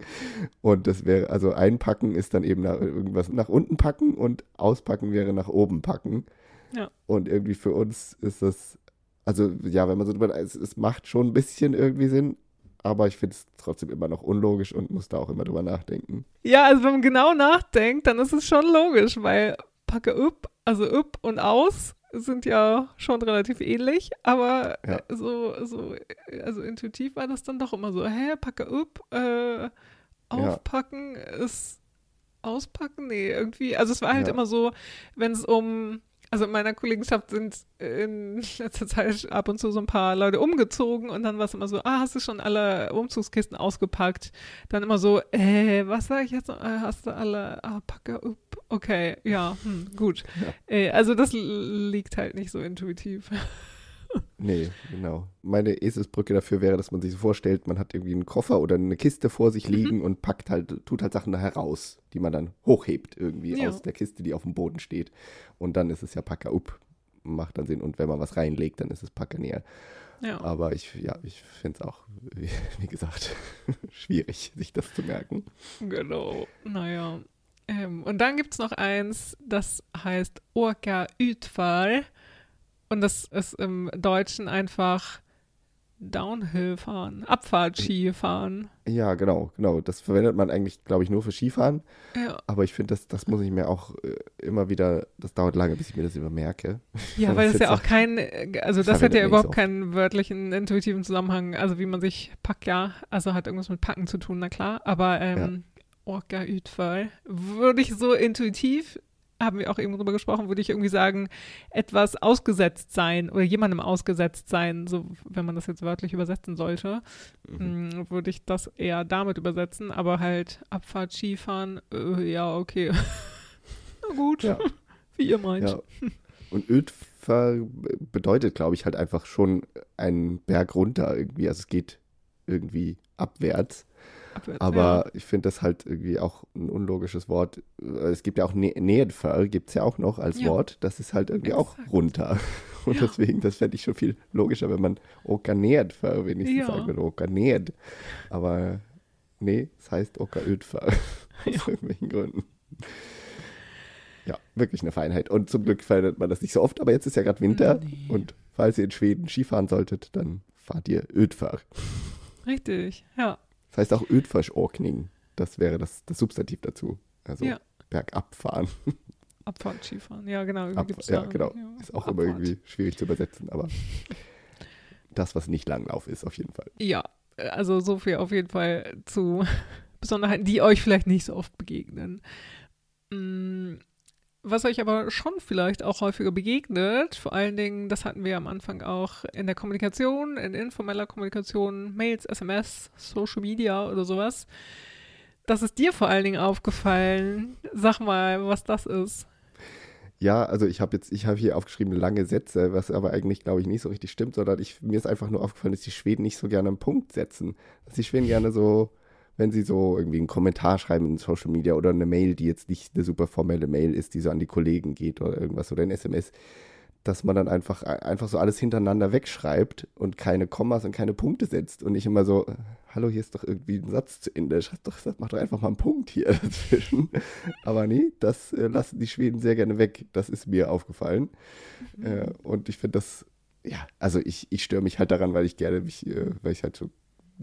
Und das wäre, also einpacken ist dann eben nach, irgendwas nach unten packen und auspacken wäre nach oben packen. Ja. Und irgendwie für uns ist das, also ja, wenn man so drüber, es, es macht schon ein bisschen irgendwie Sinn, aber ich finde es trotzdem immer noch unlogisch und muss da auch immer drüber nachdenken. Ja, also wenn man genau nachdenkt, dann ist es schon logisch, weil packe up, also up und aus sind ja schon relativ ähnlich, aber Ja. so, so, also intuitiv war das dann doch immer so, hä, packe up, äh, aufpacken ist auspacken? Nee, irgendwie, also es war halt Ja. immer so, wenn es um, also in meiner Kollegenschaft sind in letzter Zeit ab und zu so ein paar Leute umgezogen und dann war es immer so, ah, hast du schon alle Umzugskisten ausgepackt? Dann immer so, äh, was sag ich jetzt? noch? Äh, hast du alle, ah, packe up. Okay, ja, hm, gut. Äh, also das liegt halt nicht so intuitiv. Nee, genau. Meine Eselsbrücke dafür wäre, dass man sich so vorstellt, man hat irgendwie einen Koffer oder eine Kiste vor sich Mhm. liegen und packt halt, tut halt Sachen da heraus, die man dann hochhebt irgendwie Ja. aus der Kiste, die auf dem Boden steht. Und dann ist es ja Packer up. Macht dann Sinn. Und wenn man was reinlegt, dann ist es Packer näher. Ja. Aber ich, ja, ich finde es auch, wie, wie gesagt, schwierig, sich das zu merken. Genau. Naja. Ähm, und dann gibt es noch eins, das heißt Orca Utfall. Und das ist im Deutschen einfach Downhill fahren, Abfahrtski fahren. Ja, genau, genau. Das verwendet man eigentlich, glaube ich, nur für Skifahren. Ja, Aber ich finde, das, das muss ich mir auch äh, immer wieder, das dauert lange, bis ich mir das übermerke. ja Das weil ist das ja auch kein, also das hat ja überhaupt so. keinen wörtlichen, intuitiven Zusammenhang, also wie man sich packt, ja, also hat irgendwas mit Packen zu tun, na klar, aber ähm, Orca Utfall würde ich so intuitiv haben wir auch eben drüber gesprochen, würde ich irgendwie sagen, etwas ausgesetzt sein oder jemandem ausgesetzt sein, so wenn man das jetzt wörtlich übersetzen sollte, mhm. mh, würde ich das eher damit übersetzen, aber halt Abfahrt, Skifahren, äh, ja, okay. Na gut, ja. wie ihr meint. Ja. Und Ödfer bedeutet, glaube ich, halt einfach schon einen Berg runter irgendwie. Also es geht irgendwie abwärts. Aber ja. ich finde das halt irgendwie auch ein unlogisches Wort. Es gibt ja auch Nä Nähenfer, gibt es ja auch noch als ja. Wort. Das ist halt irgendwie Exakt. auch runter. Und ja. deswegen, das fände ich schon viel logischer, wenn man Okanäert wenigstens ja. sagen würde, Okanäert. Aber nee, es heißt Okaödfer. Aus irgendwelchen Gründen. Ja, wirklich eine Feinheit. Und zum Glück verwendet man das nicht so oft, aber jetzt ist ja gerade Winter. Nee. Und falls ihr in Schweden Skifahren solltet, dann fahrt ihr Ödfar. Richtig, ja. Das heißt auch Ödfarsåkning. Das wäre das, das Substantiv dazu. Also ja. bergab fahren. Abfahrt, Skifahren, ja genau. Ab, ja, genau. Ja. Ist auch Abfahrt. immer irgendwie schwierig zu übersetzen, aber das, was nicht Langlauf ist, auf jeden Fall. Ja, also so viel auf jeden Fall zu Besonderheiten, die euch vielleicht nicht so oft begegnen. Was euch aber schon vielleicht auch häufiger begegnet, vor allen Dingen, das hatten wir am Anfang auch in der Kommunikation, in informeller Kommunikation, Mails, SMS, Social Media oder sowas. Das ist dir vor allen Dingen aufgefallen. Sag mal, was das ist. Ja, also ich habe jetzt, ich habe hier aufgeschrieben lange Sätze, was aber eigentlich, glaube ich, nicht so richtig stimmt, sondern ich, mir ist einfach nur aufgefallen, dass die Schweden nicht so gerne einen Punkt setzen. Dass die Schweden gerne so wenn sie so irgendwie einen Kommentar schreiben in Social Media oder eine Mail, die jetzt nicht eine super formelle Mail ist, die so an die Kollegen geht oder irgendwas oder ein SMS, dass man dann einfach, einfach so alles hintereinander wegschreibt und keine Kommas und keine Punkte setzt und nicht immer so, hallo, hier ist doch irgendwie ein Satz zu Ende, schreib doch, mach doch einfach mal einen Punkt hier dazwischen. Aber nee, das äh, lassen die Schweden sehr gerne weg. Das ist mir aufgefallen. Mhm. Äh, und ich finde das, ja, also ich, ich störe mich halt daran, weil ich gerne mich, äh, weil ich halt so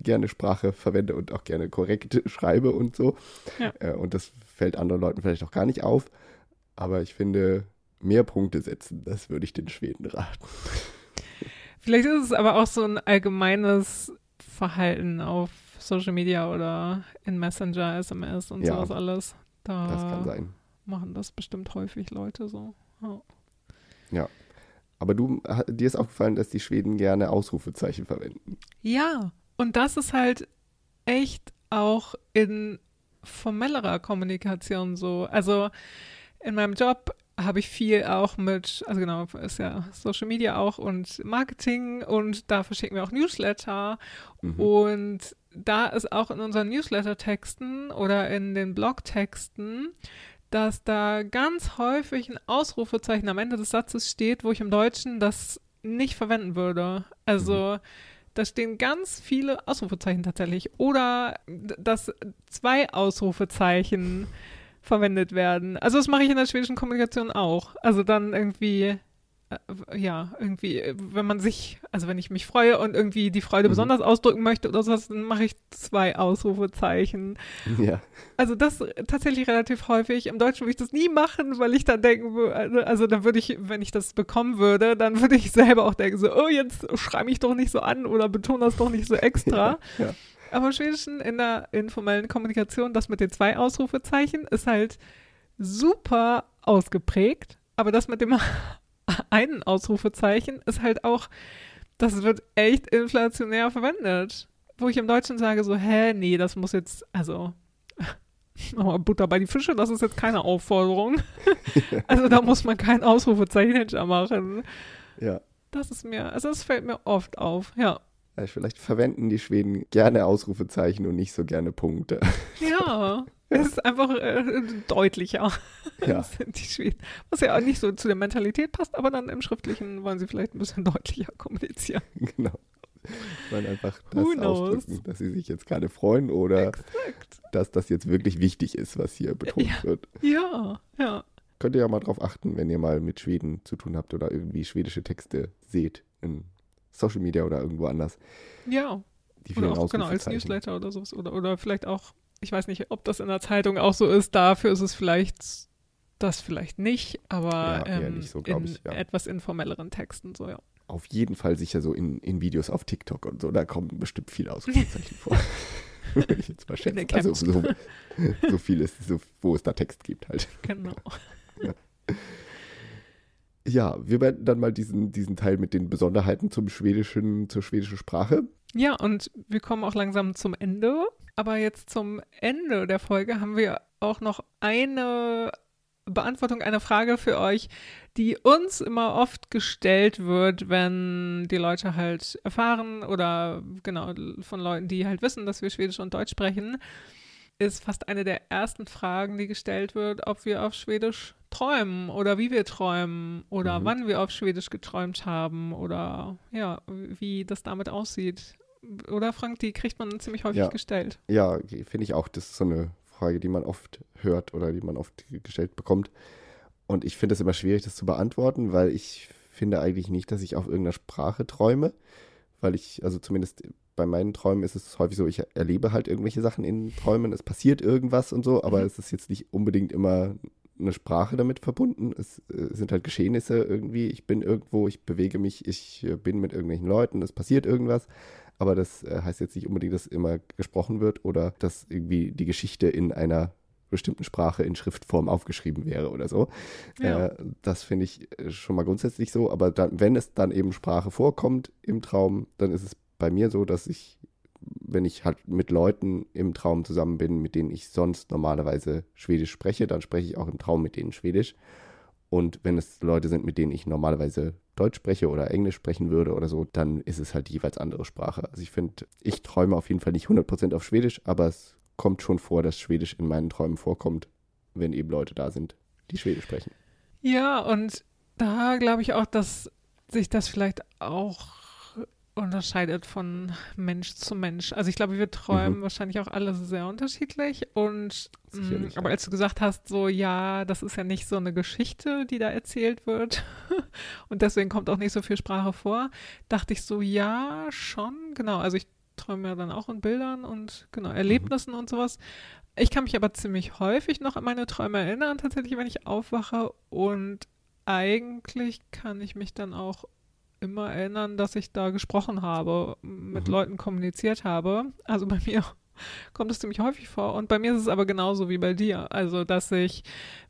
gerne Sprache verwende und auch gerne korrekt schreibe und so. Ja. Äh, und das fällt anderen Leuten vielleicht auch gar nicht auf. Aber ich finde, mehr Punkte setzen, das würde ich den Schweden raten. Vielleicht ist es aber auch so ein allgemeines Verhalten auf Social Media oder in Messenger, SMS und ja, sowas alles. Da das kann sein. Machen das bestimmt häufig Leute so. Oh. Ja. Aber du, dir ist aufgefallen, dass die Schweden gerne Ausrufezeichen verwenden. Ja, und das ist halt echt auch in formellerer Kommunikation so. Also in meinem Job habe ich viel auch mit, also genau, ist ja Social Media auch und Marketing und da verschicken wir auch Newsletter mhm. und da ist auch in unseren Newsletter-Texten oder in den Blog-Texten, dass da ganz häufig ein Ausrufezeichen am Ende des Satzes steht, wo ich im Deutschen das nicht verwenden würde. Also mhm da stehen ganz viele Ausrufezeichen tatsächlich. Oder dass zwei Ausrufezeichen verwendet werden. Also das mache ich in der schwedischen Kommunikation auch. Also dann irgendwie ja, irgendwie, wenn man sich, also wenn ich mich freue und irgendwie die Freude mhm. besonders ausdrücken möchte oder sowas, dann mache ich zwei Ausrufezeichen. Ja. Also das tatsächlich relativ häufig. Im Deutschen würde ich das nie machen, weil ich dann denken würde, also dann würde ich, wenn ich das bekommen würde, dann würde ich selber auch denken, so, oh, jetzt schreibe mich doch nicht so an oder betone das doch nicht so extra. Ja, ja. Aber im Schwedischen in der informellen Kommunikation, das mit den zwei Ausrufezeichen ist halt super ausgeprägt. Aber das mit dem einen Ausrufezeichen ist halt auch, das wird echt inflationär verwendet. Wo ich im Deutschen sage so, hä, nee, das muss jetzt, also Butter bei die Fische, das ist jetzt keine Aufforderung. also da muss man kein Ausrufezeichen hinter machen. Ja. Das ist mir, also das fällt mir oft auf, ja. Vielleicht verwenden die Schweden gerne Ausrufezeichen und nicht so gerne Punkte. Ja, Es ist einfach äh, deutlicher. Ja. die Schweden. Was ja auch nicht so zu der Mentalität passt, aber dann im Schriftlichen wollen sie vielleicht ein bisschen deutlicher kommunizieren. Genau. Wollen einfach das ausdrücken, dass sie sich jetzt gerade freuen oder Exakt. dass das jetzt wirklich wichtig ist, was hier betont ja. wird. Ja, ja. Könnt ihr ja mal drauf achten, wenn ihr mal mit Schweden zu tun habt oder irgendwie schwedische Texte seht in Social Media oder irgendwo anders. Ja. Die oder auch, genau, als Newsletter oder sowas. Oder, oder vielleicht auch ich weiß nicht, ob das in der Zeitung auch so ist. Dafür ist es vielleicht das vielleicht nicht, aber ja, ähm, so, in ich, ja. etwas informelleren Texten so, ja. Auf jeden Fall sicher so in, in Videos auf TikTok und so, da kommen bestimmt viele Ausrufezeichen vor. Würde ich jetzt mal schätzen. Also so, so viel ist, so, wo es da Text gibt halt. Genau. Ja. Ja, wir beenden dann mal diesen, diesen Teil mit den Besonderheiten zum schwedischen, zur schwedischen Sprache. Ja, und wir kommen auch langsam zum Ende. Aber jetzt zum Ende der Folge haben wir auch noch eine Beantwortung einer Frage für euch, die uns immer oft gestellt wird, wenn die Leute halt erfahren oder genau von Leuten, die halt wissen, dass wir Schwedisch und Deutsch sprechen, ist fast eine der ersten Fragen, die gestellt wird, ob wir auf Schwedisch träumen oder wie wir träumen oder mhm. wann wir auf Schwedisch geträumt haben oder ja, wie das damit aussieht. Oder Frank, die kriegt man ziemlich häufig ja. gestellt. Ja, finde ich auch. Das ist so eine Frage, die man oft hört oder die man oft gestellt bekommt. Und ich finde es immer schwierig, das zu beantworten, weil ich finde eigentlich nicht, dass ich auf irgendeiner Sprache träume. Weil ich, also zumindest bei meinen Träumen ist es häufig so, ich erlebe halt irgendwelche Sachen in Träumen, es passiert irgendwas und so, aber mhm. es ist jetzt nicht unbedingt immer eine Sprache damit verbunden. Es äh, sind halt Geschehnisse irgendwie. Ich bin irgendwo, ich bewege mich, ich äh, bin mit irgendwelchen Leuten, es passiert irgendwas. Aber das äh, heißt jetzt nicht unbedingt, dass immer gesprochen wird oder dass irgendwie die Geschichte in einer bestimmten Sprache in Schriftform aufgeschrieben wäre oder so. Ja. Äh, das finde ich äh, schon mal grundsätzlich so. Aber dann, wenn es dann eben Sprache vorkommt im Traum, dann ist es bei mir so, dass ich, wenn ich halt mit Leuten im Traum zusammen bin, mit denen ich sonst normalerweise Schwedisch spreche, dann spreche ich auch im Traum mit denen Schwedisch. Und wenn es Leute sind, mit denen ich normalerweise Deutsch spreche oder Englisch sprechen würde oder so, dann ist es halt jeweils andere Sprache. Also ich finde, ich träume auf jeden Fall nicht 100% auf Schwedisch, aber es kommt schon vor, dass Schwedisch in meinen Träumen vorkommt, wenn eben Leute da sind, die Schwedisch sprechen. Ja, und da glaube ich auch, dass sich das vielleicht auch unterscheidet von Mensch zu Mensch. Also ich glaube, wir träumen mhm. wahrscheinlich auch alle sehr unterschiedlich. Und mh, mm, aber als du gesagt hast, so ja, das ist ja nicht so eine Geschichte, die da erzählt wird und deswegen kommt auch nicht so viel Sprache vor, dachte ich so, ja, schon, genau. Also ich träume ja dann auch in Bildern und genau, Erlebnissen mhm. und sowas. Ich kann mich aber ziemlich häufig noch an meine Träume erinnern, tatsächlich, wenn ich aufwache. Und eigentlich kann ich mich dann auch immer erinnern, dass ich da gesprochen habe, mit mhm. Leuten kommuniziert habe. Also bei mir kommt es ziemlich häufig vor. Und bei mir ist es aber genauso wie bei dir. Also, dass ich,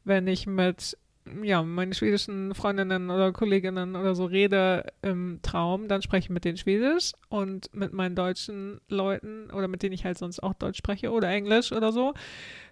wenn ich mit ja, meinen schwedischen Freundinnen oder Kolleginnen oder so rede im Traum, dann spreche ich mit denen Schwedisch und mit meinen deutschen Leuten oder mit denen ich halt sonst auch Deutsch spreche oder Englisch oder so.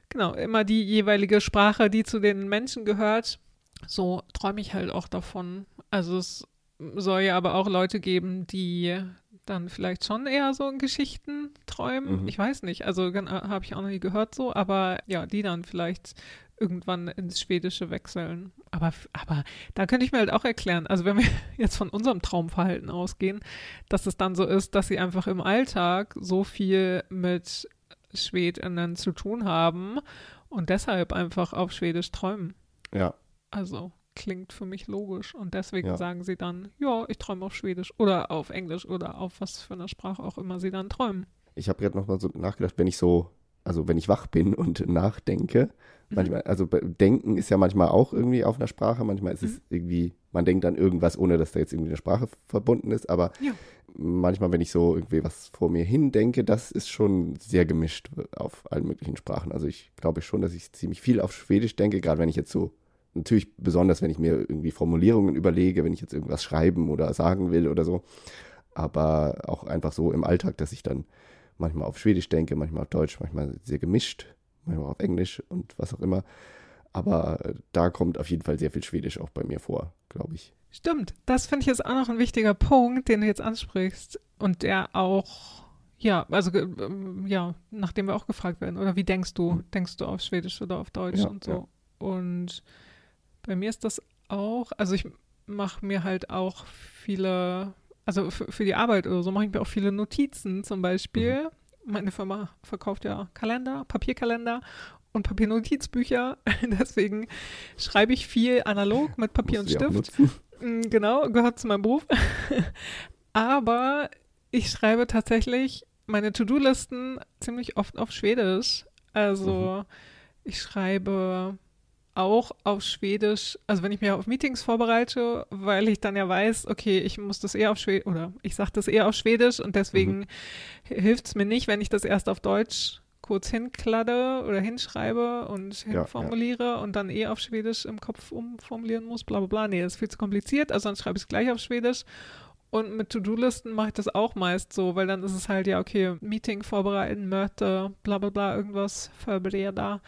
Genau, immer die jeweilige Sprache, die zu den Menschen gehört. So träume ich halt auch davon. Also es soll ja aber auch Leute geben, die dann vielleicht schon eher so in Geschichten träumen. Mhm. Ich weiß nicht, also äh, habe ich auch noch nie gehört so, aber ja, die dann vielleicht irgendwann ins Schwedische wechseln. Aber, aber da könnte ich mir halt auch erklären, also wenn wir jetzt von unserem Traumverhalten ausgehen, dass es dann so ist, dass sie einfach im Alltag so viel mit Schwedinnen zu tun haben und deshalb einfach auf Schwedisch träumen. Ja. Also klingt für mich logisch. Und deswegen ja. sagen sie dann, ja, ich träume auf Schwedisch oder auf Englisch oder auf was für eine Sprache auch immer sie dann träumen. Ich habe gerade noch mal so nachgedacht, wenn ich so, also wenn ich wach bin und nachdenke, mhm. manchmal, also denken ist ja manchmal auch irgendwie auf einer Sprache, manchmal ist mhm. es irgendwie, man denkt an irgendwas, ohne dass da jetzt irgendwie eine Sprache verbunden ist, aber ja. manchmal, wenn ich so irgendwie was vor mir hin denke, das ist schon sehr gemischt auf allen möglichen Sprachen. Also ich glaube schon, dass ich ziemlich viel auf Schwedisch denke, gerade wenn ich jetzt so Natürlich besonders, wenn ich mir irgendwie Formulierungen überlege, wenn ich jetzt irgendwas schreiben oder sagen will oder so. Aber auch einfach so im Alltag, dass ich dann manchmal auf Schwedisch denke, manchmal auf Deutsch, manchmal sehr gemischt, manchmal auf Englisch und was auch immer. Aber da kommt auf jeden Fall sehr viel Schwedisch auch bei mir vor, glaube ich. Stimmt, das finde ich jetzt auch noch ein wichtiger Punkt, den du jetzt ansprichst und der auch, ja, also ja, nachdem wir auch gefragt werden, oder wie denkst du? Hm. Denkst du auf Schwedisch oder auf Deutsch ja, und so? Ja. Und bei mir ist das auch, also ich mache mir halt auch viele, also für die Arbeit oder so mache ich mir auch viele Notizen zum Beispiel. Mhm. Meine Firma verkauft ja Kalender, Papierkalender und Papiernotizbücher. Deswegen schreibe ich viel analog mit Papier und Stift. Mm, genau, gehört zu meinem Beruf. Aber ich schreibe tatsächlich meine To-Do-Listen ziemlich oft auf Schwedisch. Also mhm. ich schreibe auch auf Schwedisch, also wenn ich mich auf Meetings vorbereite, weil ich dann ja weiß, okay, ich muss das eher auf Schwedisch, oder ich sage das eher auf Schwedisch und deswegen mhm. hilft es mir nicht, wenn ich das erst auf Deutsch kurz hinkladde oder hinschreibe und Ja, hinformuliere und dann eh auf Schwedisch im Kopf umformulieren muss, bla bla bla. Nee, das ist viel zu kompliziert, also dann schreibe ich es gleich auf Schwedisch. Und mit To-Do-Listen mache ich das auch meist so, weil dann ist es halt, ja, okay, Meeting vorbereiten, Mörte, bla bla bla, irgendwas da.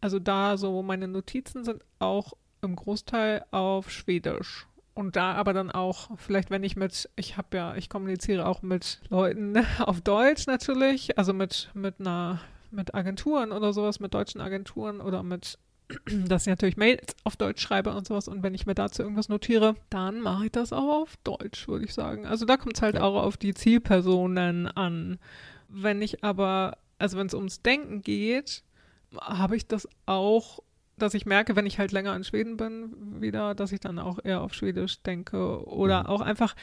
Also da so meine Notizen sind auch im Großteil auf Schwedisch. Und da aber dann auch, vielleicht wenn ich mit, ich habe ja, ich kommuniziere auch mit Leuten auf Deutsch natürlich, also mit, mit einer, mit Agenturen oder sowas, mit deutschen Agenturen oder mit, dass ich natürlich Mails auf Deutsch schreibe und sowas. Und wenn ich mir dazu irgendwas notiere, dann mache ich das auch auf Deutsch, würde ich sagen. Also da kommt es halt Ja. auch auf die Zielpersonen an. Wenn ich aber, also wenn es ums Denken geht, habe ich das auch, dass ich merke, wenn ich halt länger in Schweden bin, wieder, dass ich dann auch eher auf Schwedisch denke oder Mhm. auch einfach,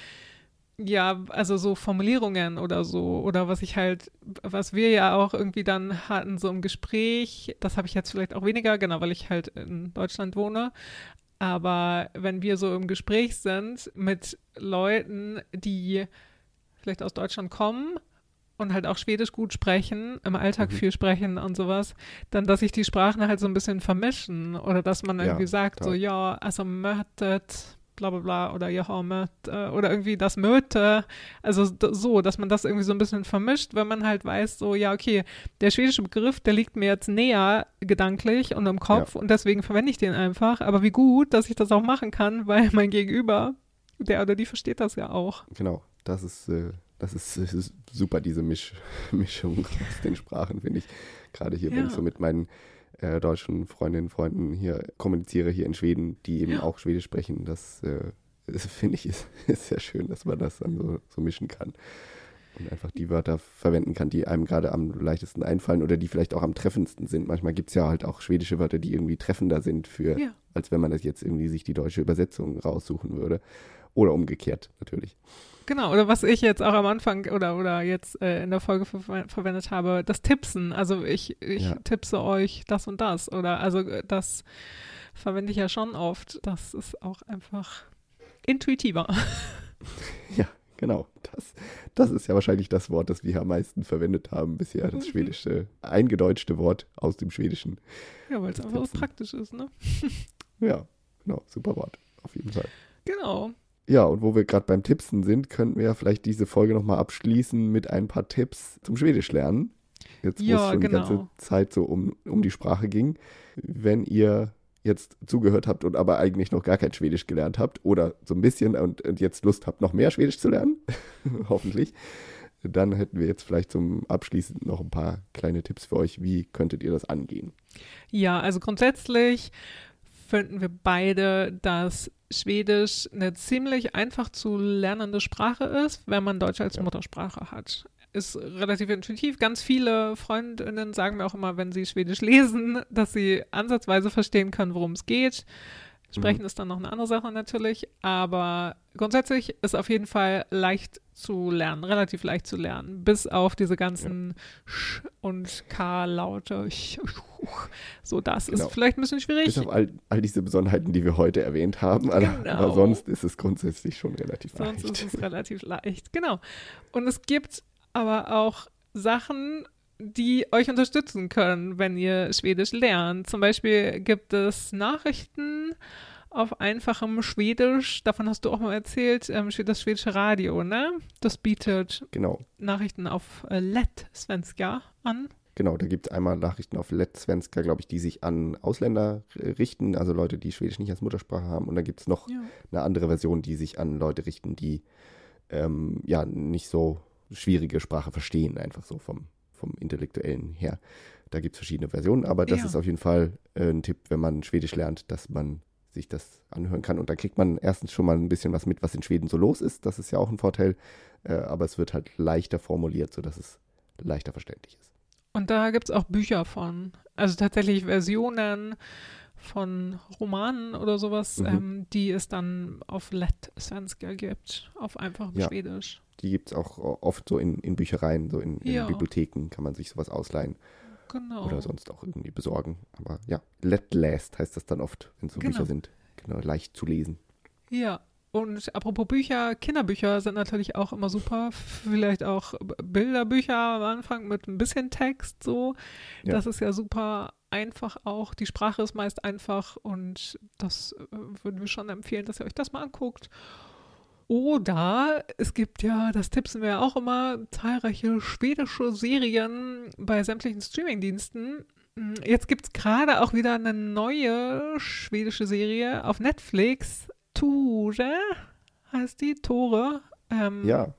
ja, also so Formulierungen oder so oder was ich halt, was wir ja auch irgendwie dann hatten, so im Gespräch, das habe ich jetzt vielleicht auch weniger, genau, weil ich halt in Deutschland wohne. Aber wenn wir so im Gespräch sind mit Leuten, die vielleicht aus Deutschland kommen und halt auch Schwedisch gut sprechen, im Alltag Mhm. viel sprechen und sowas, dann, dass sich die Sprachen halt so ein bisschen vermischen oder dass man Ja, irgendwie sagt, so, total. ja, also mötet, bla bla bla, oder ja, möt, äh, oder irgendwie das möte, also so, dass man das irgendwie so ein bisschen vermischt, wenn man halt weiß, so, ja, okay, der schwedische Begriff, der liegt mir jetzt näher gedanklich und im Kopf und deswegen verwende ich den einfach, aber wie gut, dass ich das auch machen kann, weil mein Gegenüber, der oder die versteht das ja auch. Genau, das ist, äh, das ist, das ist super, diese Misch, Mischung aus den Sprachen, finde ich. Gerade hier, wenn Ja. ich so mit meinen äh, deutschen Freundinnen, Freunden hier kommuniziere, hier in Schweden, die eben Ja. auch Schwedisch sprechen, das, äh, das finde ich ist, ist sehr schön, dass man das dann so, so mischen kann. Und einfach die Wörter verwenden kann, die einem gerade am leichtesten einfallen oder die vielleicht auch am treffendsten sind. Manchmal gibt es ja halt auch schwedische Wörter, die irgendwie treffender sind für, Ja. als wenn man das jetzt irgendwie sich die deutsche Übersetzung raussuchen würde. Oder umgekehrt, natürlich. Genau, oder was ich jetzt auch am Anfang oder, oder jetzt äh, in der Folge ver verwendet habe, das Tipsen. Also ich, ich Ja. tippse euch das und das. Oder also äh, das verwende ich ja schon oft. Das ist auch einfach intuitiver. Ja, genau. Das, das ist ja wahrscheinlich das Wort, das wir am meisten verwendet haben bisher. Das Mhm. schwedische, eingedeutschte Wort aus dem Schwedischen. Ja, weil es einfach so Tipsen. praktisch ist, ne? Ja, genau. Super Wort. Auf jeden Fall. Genau. Ja, und wo wir gerade beim Tippsen sind, könnten wir ja vielleicht diese Folge nochmal abschließen mit ein paar Tipps zum Schwedisch lernen. Jetzt, wo Ja, es schon die ganze genau. Zeit so um, um die Sprache ging. Wenn ihr jetzt zugehört habt und aber eigentlich noch gar kein Schwedisch gelernt habt oder so ein bisschen und, und jetzt Lust habt, noch mehr Schwedisch zu lernen, hoffentlich, dann hätten wir jetzt vielleicht zum Abschließen noch ein paar kleine Tipps für euch. Wie könntet ihr das angehen? Ja, also grundsätzlich finden wir beide, dass Schwedisch eine ziemlich einfach zu lernende Sprache ist, wenn man Deutsch als Ja. Muttersprache hat. Ist relativ intuitiv. Ganz viele Freundinnen sagen mir auch immer, wenn sie Schwedisch lesen, dass sie ansatzweise verstehen können, worum es geht. Sprechen ist dann noch eine andere Sache natürlich, aber grundsätzlich ist auf jeden Fall leicht zu lernen, relativ leicht zu lernen, bis auf diese ganzen Sch und K-Laute. So, das Genau. ist vielleicht ein bisschen schwierig. Bis auf all, all diese Besonderheiten, die wir heute erwähnt haben. Aber, Genau. aber sonst ist es grundsätzlich schon relativ Sonst leicht. ist es relativ leicht, genau. Und es gibt aber auch Sachen, die euch unterstützen können, wenn ihr Schwedisch lernt. Zum Beispiel gibt es Nachrichten auf einfachem Schwedisch. Davon hast du auch mal erzählt, ähm, das schwedische Radio, ne? Das bietet Genau. Nachrichten auf äh, Lett-Svenska an. Genau, da gibt es einmal Nachrichten auf Letsvenska, glaube ich, die sich an Ausländer äh, richten, also Leute, die Schwedisch nicht als Muttersprache haben. Und dann gibt es noch Ja. eine andere Version, die sich an Leute richten, die ähm, ja nicht so schwierige Sprache verstehen, einfach so vom, vom Intellektuellen her. Da gibt es verschiedene Versionen, aber das Ja. ist auf jeden Fall äh, ein Tipp, wenn man Schwedisch lernt, dass man sich das anhören kann. Und da kriegt man erstens schon mal ein bisschen was mit, was in Schweden so los ist. Das ist ja auch ein Vorteil. Äh, aber es wird halt leichter formuliert, sodass es leichter verständlich ist. Und da gibt es auch Bücher von. Also tatsächlich Versionen von Romanen oder sowas, Mhm. ähm, die es dann auf Lett-Svenska gibt, auf einfachem Ja. Schwedisch. Die gibt es auch oft so in, in Büchereien, so in, in Ja. Bibliotheken kann man sich sowas ausleihen Genau. oder sonst auch irgendwie besorgen. Aber ja, Letläst heißt das dann oft, wenn es so Genau. Bücher sind. Genau, leicht zu lesen. Ja. Und apropos Bücher, Kinderbücher sind natürlich auch immer super. Vielleicht auch Bilderbücher am Anfang mit ein bisschen Text so. Ja. Das ist ja super einfach auch. Die Sprache ist meist einfach und das äh, würden wir schon empfehlen, dass ihr euch das mal anguckt. Oder es gibt ja, das tippsen wir ja auch immer, zahlreiche schwedische Serien bei sämtlichen Streamingdiensten. Mm, Jetzt gibt es gerade auch wieder eine neue schwedische Serie auf Netflix. Tore heißt die, Tore. Ähm, Ja,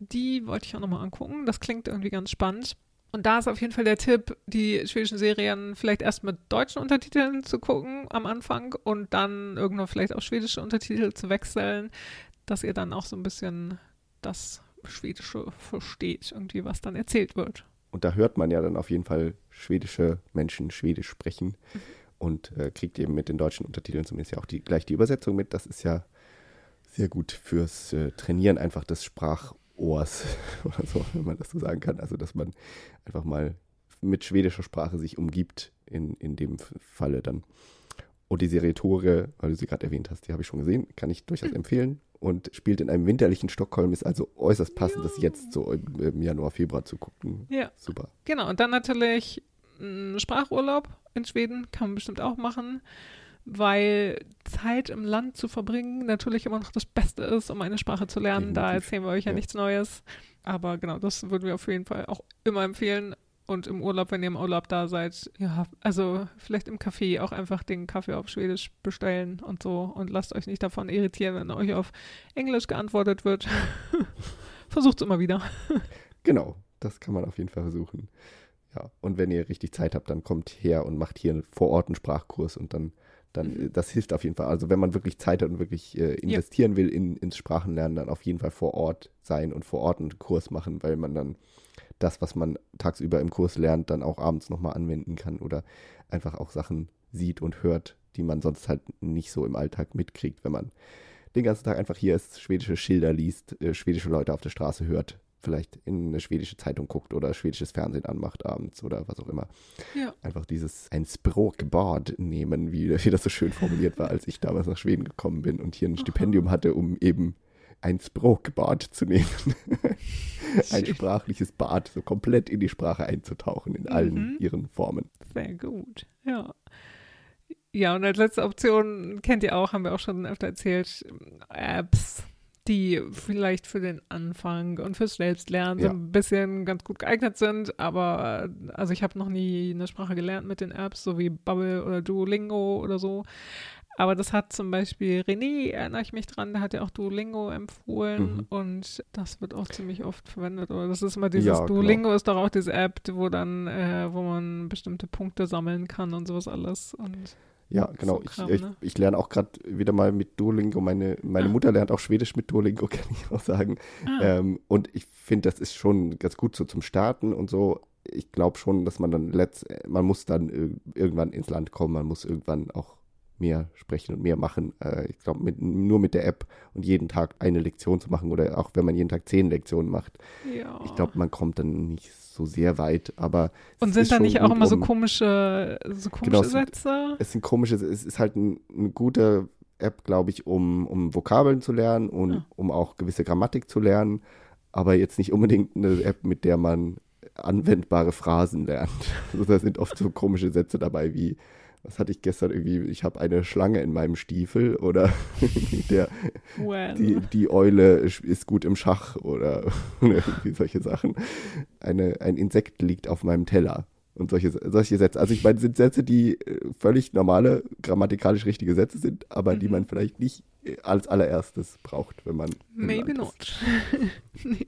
die wollte ich auch nochmal angucken. Das klingt irgendwie ganz spannend. Und da ist auf jeden Fall der Tipp, die schwedischen Serien vielleicht erst mit deutschen Untertiteln zu gucken am Anfang und dann irgendwann vielleicht auf schwedische Untertitel zu wechseln, dass ihr dann auch so ein bisschen das Schwedische versteht, irgendwie, was dann erzählt wird. und da hört man ja dann auf jeden Fall schwedische Menschen Schwedisch sprechen und äh, kriegt eben mit den deutschen Untertiteln zumindest ja auch die, gleich die Übersetzung mit. Das ist ja sehr gut fürs äh, Trainieren einfach des Sprachohrs oder so, wenn man das so sagen kann. Also, dass man einfach mal mit schwedischer Sprache sich umgibt, in, in dem Falle dann. Und die Serie Tore, weil du sie gerade erwähnt hast, die habe ich schon gesehen, kann ich durchaus empfehlen. Und spielt in einem winterlichen Stockholm, ist also äußerst passend, das jetzt so im, im Januar, Februar zu gucken. Ja. Super. Genau, und dann natürlich ein Sprachurlaub in Schweden kann man bestimmt auch machen, weil Zeit im Land zu verbringen natürlich immer noch das Beste ist, um eine Sprache zu lernen. Da Definitiv, erzählen wir euch ja, ja. nichts Neues. Aber genau, das würden wir auf jeden Fall auch immer empfehlen. Und im Urlaub, wenn ihr im Urlaub da seid, ja, also vielleicht im Café auch einfach den Kaffee auf Schwedisch bestellen und so und lasst euch nicht davon irritieren, wenn euch auf Englisch geantwortet wird. Versucht es immer wieder. Genau, das kann man auf jeden Fall versuchen. Ja, und wenn ihr richtig Zeit habt, dann kommt her und macht hier vor Ort einen Sprachkurs und dann, dann Mhm. äh, das hilft auf jeden Fall. Also wenn man wirklich Zeit hat und wirklich äh, investieren will in, ins Sprachenlernen, dann auf jeden Fall vor Ort sein und vor Ort einen Kurs machen, weil man dann das, was man tagsüber im Kurs lernt, dann auch abends nochmal anwenden kann oder einfach auch Sachen sieht und hört, die man sonst halt nicht so im Alltag mitkriegt, wenn man den ganzen Tag einfach hier ist, schwedische Schilder liest, äh, schwedische Leute auf der Straße hört, vielleicht in eine schwedische Zeitung guckt oder schwedisches Fernsehen anmacht abends oder was auch immer. Ja. Einfach dieses ein Språkbad nehmen, wie, wie das so schön formuliert war, als ich damals nach Schweden gekommen bin und hier ein Stipendium hatte, um eben ein Språkbad zu nehmen. ein sprachliches Bad, so komplett in die Sprache einzutauchen, in allen Mhm. ihren Formen. Sehr gut, ja. Ja, und als letzte Option kennt ihr auch, haben wir auch schon öfter erzählt, Apps, die vielleicht für den Anfang und fürs Selbstlernen so Ja. ein bisschen ganz gut geeignet sind, aber also ich habe noch nie eine Sprache gelernt mit den Apps, so wie Bubble oder Duolingo oder so. Aber das hat zum Beispiel René, erinnere ich mich dran, der hat ja auch Duolingo empfohlen Mhm. und das wird auch ziemlich oft verwendet. Oder das ist immer dieses Ja, genau. Duolingo ist doch auch diese App, wo dann, äh, wo man bestimmte Punkte sammeln kann und sowas alles. Und Ja, genau. So Kram, ich, ich, ne? ich lerne auch gerade wieder mal mit Duolingo. Meine, meine Ah. Mutter lernt auch Schwedisch mit Duolingo, kann ich auch sagen. ah, Ähm, und ich finde, das ist schon ganz gut so zum Starten und so. Ich glaube schon, dass man dann letzt, man muss dann ir- irgendwann ins Land kommen, man muss irgendwann auch mehr sprechen und mehr machen. Äh, ich glaube, mit, nur mit der App und jeden Tag eine Lektion zu machen oder auch wenn man jeden Tag zehn Lektionen macht, ja. ich glaube, man kommt dann nicht so sehr weit. Aber und sind da nicht auch immer so um- komische, so komische Genau, es sind- Sätze? es sind komische, es ist halt ein, eine gute App, glaube ich, um, um Vokabeln zu lernen und Ah. um auch gewisse Grammatik zu lernen, aber jetzt nicht unbedingt eine App, mit der man anwendbare Phrasen lernt. Also da sind oft so komische Sätze dabei wie, was hatte ich gestern irgendwie, ich habe eine Schlange in meinem Stiefel oder der, Well. die, die Eule ist gut im Schach oder, irgendwie solche Sachen. Eine, ein Insekt liegt auf meinem Teller und solche, solche Sätze. Also ich meine, das sind Sätze, die äh, völlig normale, grammatikalisch richtige Sätze sind, aber die Mhm. man vielleicht nicht äh, als allererstes braucht, wenn man. Maybe not. nee.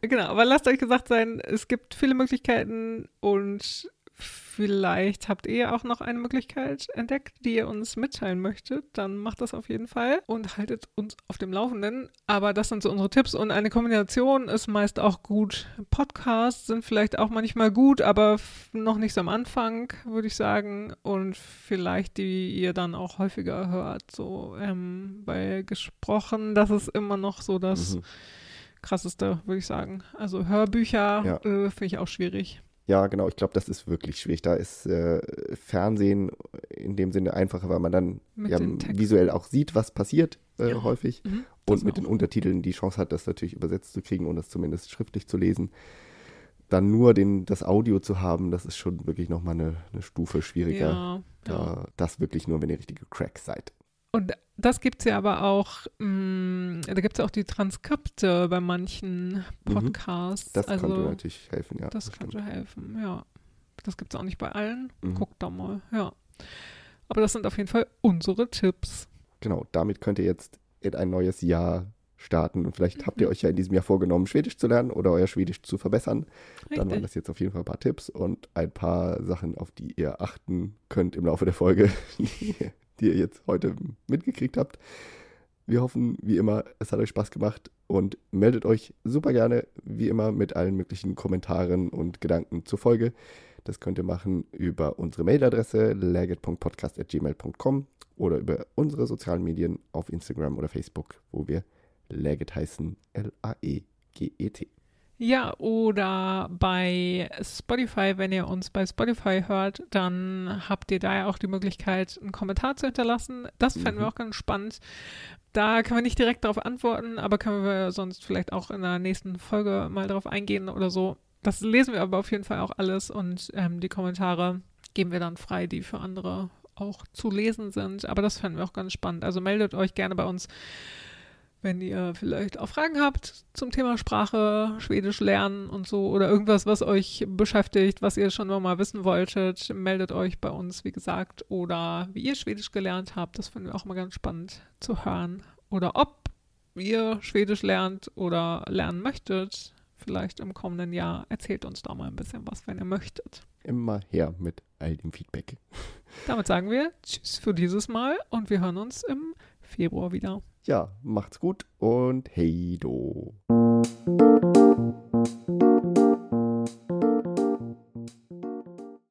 Genau, aber lasst euch gesagt sein, es gibt viele Möglichkeiten und vielleicht habt ihr auch noch eine Möglichkeit entdeckt, die ihr uns mitteilen möchtet. Dann macht das auf jeden Fall und haltet uns auf dem Laufenden. Aber das sind so unsere Tipps und eine Kombination ist meist auch gut. Podcasts sind vielleicht auch manchmal gut, aber noch nicht so am Anfang, würde ich sagen. Und vielleicht die ihr dann auch häufiger hört. So, ähm, weil gesprochen, das ist immer noch so das Mhm. krasseste, würde ich sagen. Also Hörbücher Ja. äh, finde ich auch schwierig. Ja, genau. Ich glaube, das ist wirklich schwierig. Da ist äh, Fernsehen in dem Sinne einfacher, weil man dann ja, visuell auch sieht, was passiert äh, Ja. häufig. Mhm, Und mit auch. den Untertiteln die Chance hat, das natürlich übersetzt zu kriegen und das zumindest schriftlich zu lesen. Dann nur den, das Audio zu haben, das ist schon wirklich nochmal eine, eine Stufe schwieriger. Ja. Da, das wirklich nur, wenn ihr richtige Cracks seid. Und das gibt es ja aber auch, mh, da gibt es ja auch die Transkripte bei manchen Podcasts. Mhm. Das also, könnte natürlich helfen, ja. Das könnte helfen, ja. Das gibt es auch nicht bei allen. Mhm. Guckt da mal, ja. Aber das sind auf jeden Fall unsere Tipps. Genau, damit könnt ihr jetzt in ein neues Jahr starten. Und vielleicht habt ihr Mhm. euch ja in diesem Jahr vorgenommen, Schwedisch zu lernen oder euer Schwedisch zu verbessern. Dann waren Richtig. das jetzt auf jeden Fall ein paar Tipps und ein paar Sachen, auf die ihr achten könnt im Laufe der Folge, die, die ihr jetzt heute mitgekriegt habt. Wir hoffen, wie immer, es hat euch Spaß gemacht und meldet euch super gerne, wie immer, mit allen möglichen Kommentaren und Gedanken zur Folge. Das könnt ihr machen über unsere Mailadresse legit.podcast.gmail.com oder über unsere sozialen Medien auf Instagram oder Facebook, wo wir Legit heißen, L-A-E-G-E-T. Ja, oder bei Spotify, wenn ihr uns bei Spotify hört, dann habt ihr da ja auch die Möglichkeit, einen Kommentar zu hinterlassen. Das fänden wir Mhm. auch ganz spannend. Da können wir nicht direkt darauf antworten, aber können wir sonst vielleicht auch in der nächsten Folge mal darauf eingehen oder so. Das lesen wir aber auf jeden Fall auch alles und ähm, die Kommentare geben wir dann frei, die für andere auch zu lesen sind. Aber das fänden wir auch ganz spannend. Also meldet euch gerne bei uns wenn ihr vielleicht auch Fragen habt zum Thema Sprache, Schwedisch lernen und so oder irgendwas, was euch beschäftigt, was ihr schon mal wissen wolltet, meldet euch bei uns, wie gesagt, oder wie ihr Schwedisch gelernt habt. Das finden wir auch mal ganz spannend zu hören. Oder ob ihr Schwedisch lernt oder lernen möchtet, vielleicht im kommenden Jahr. Erzählt uns da mal ein bisschen was, wenn ihr möchtet. Immer her mit all dem Feedback. Damit sagen wir Tschüss für dieses Mal und wir hören uns im Februar wieder. Ja, macht's gut und hey do.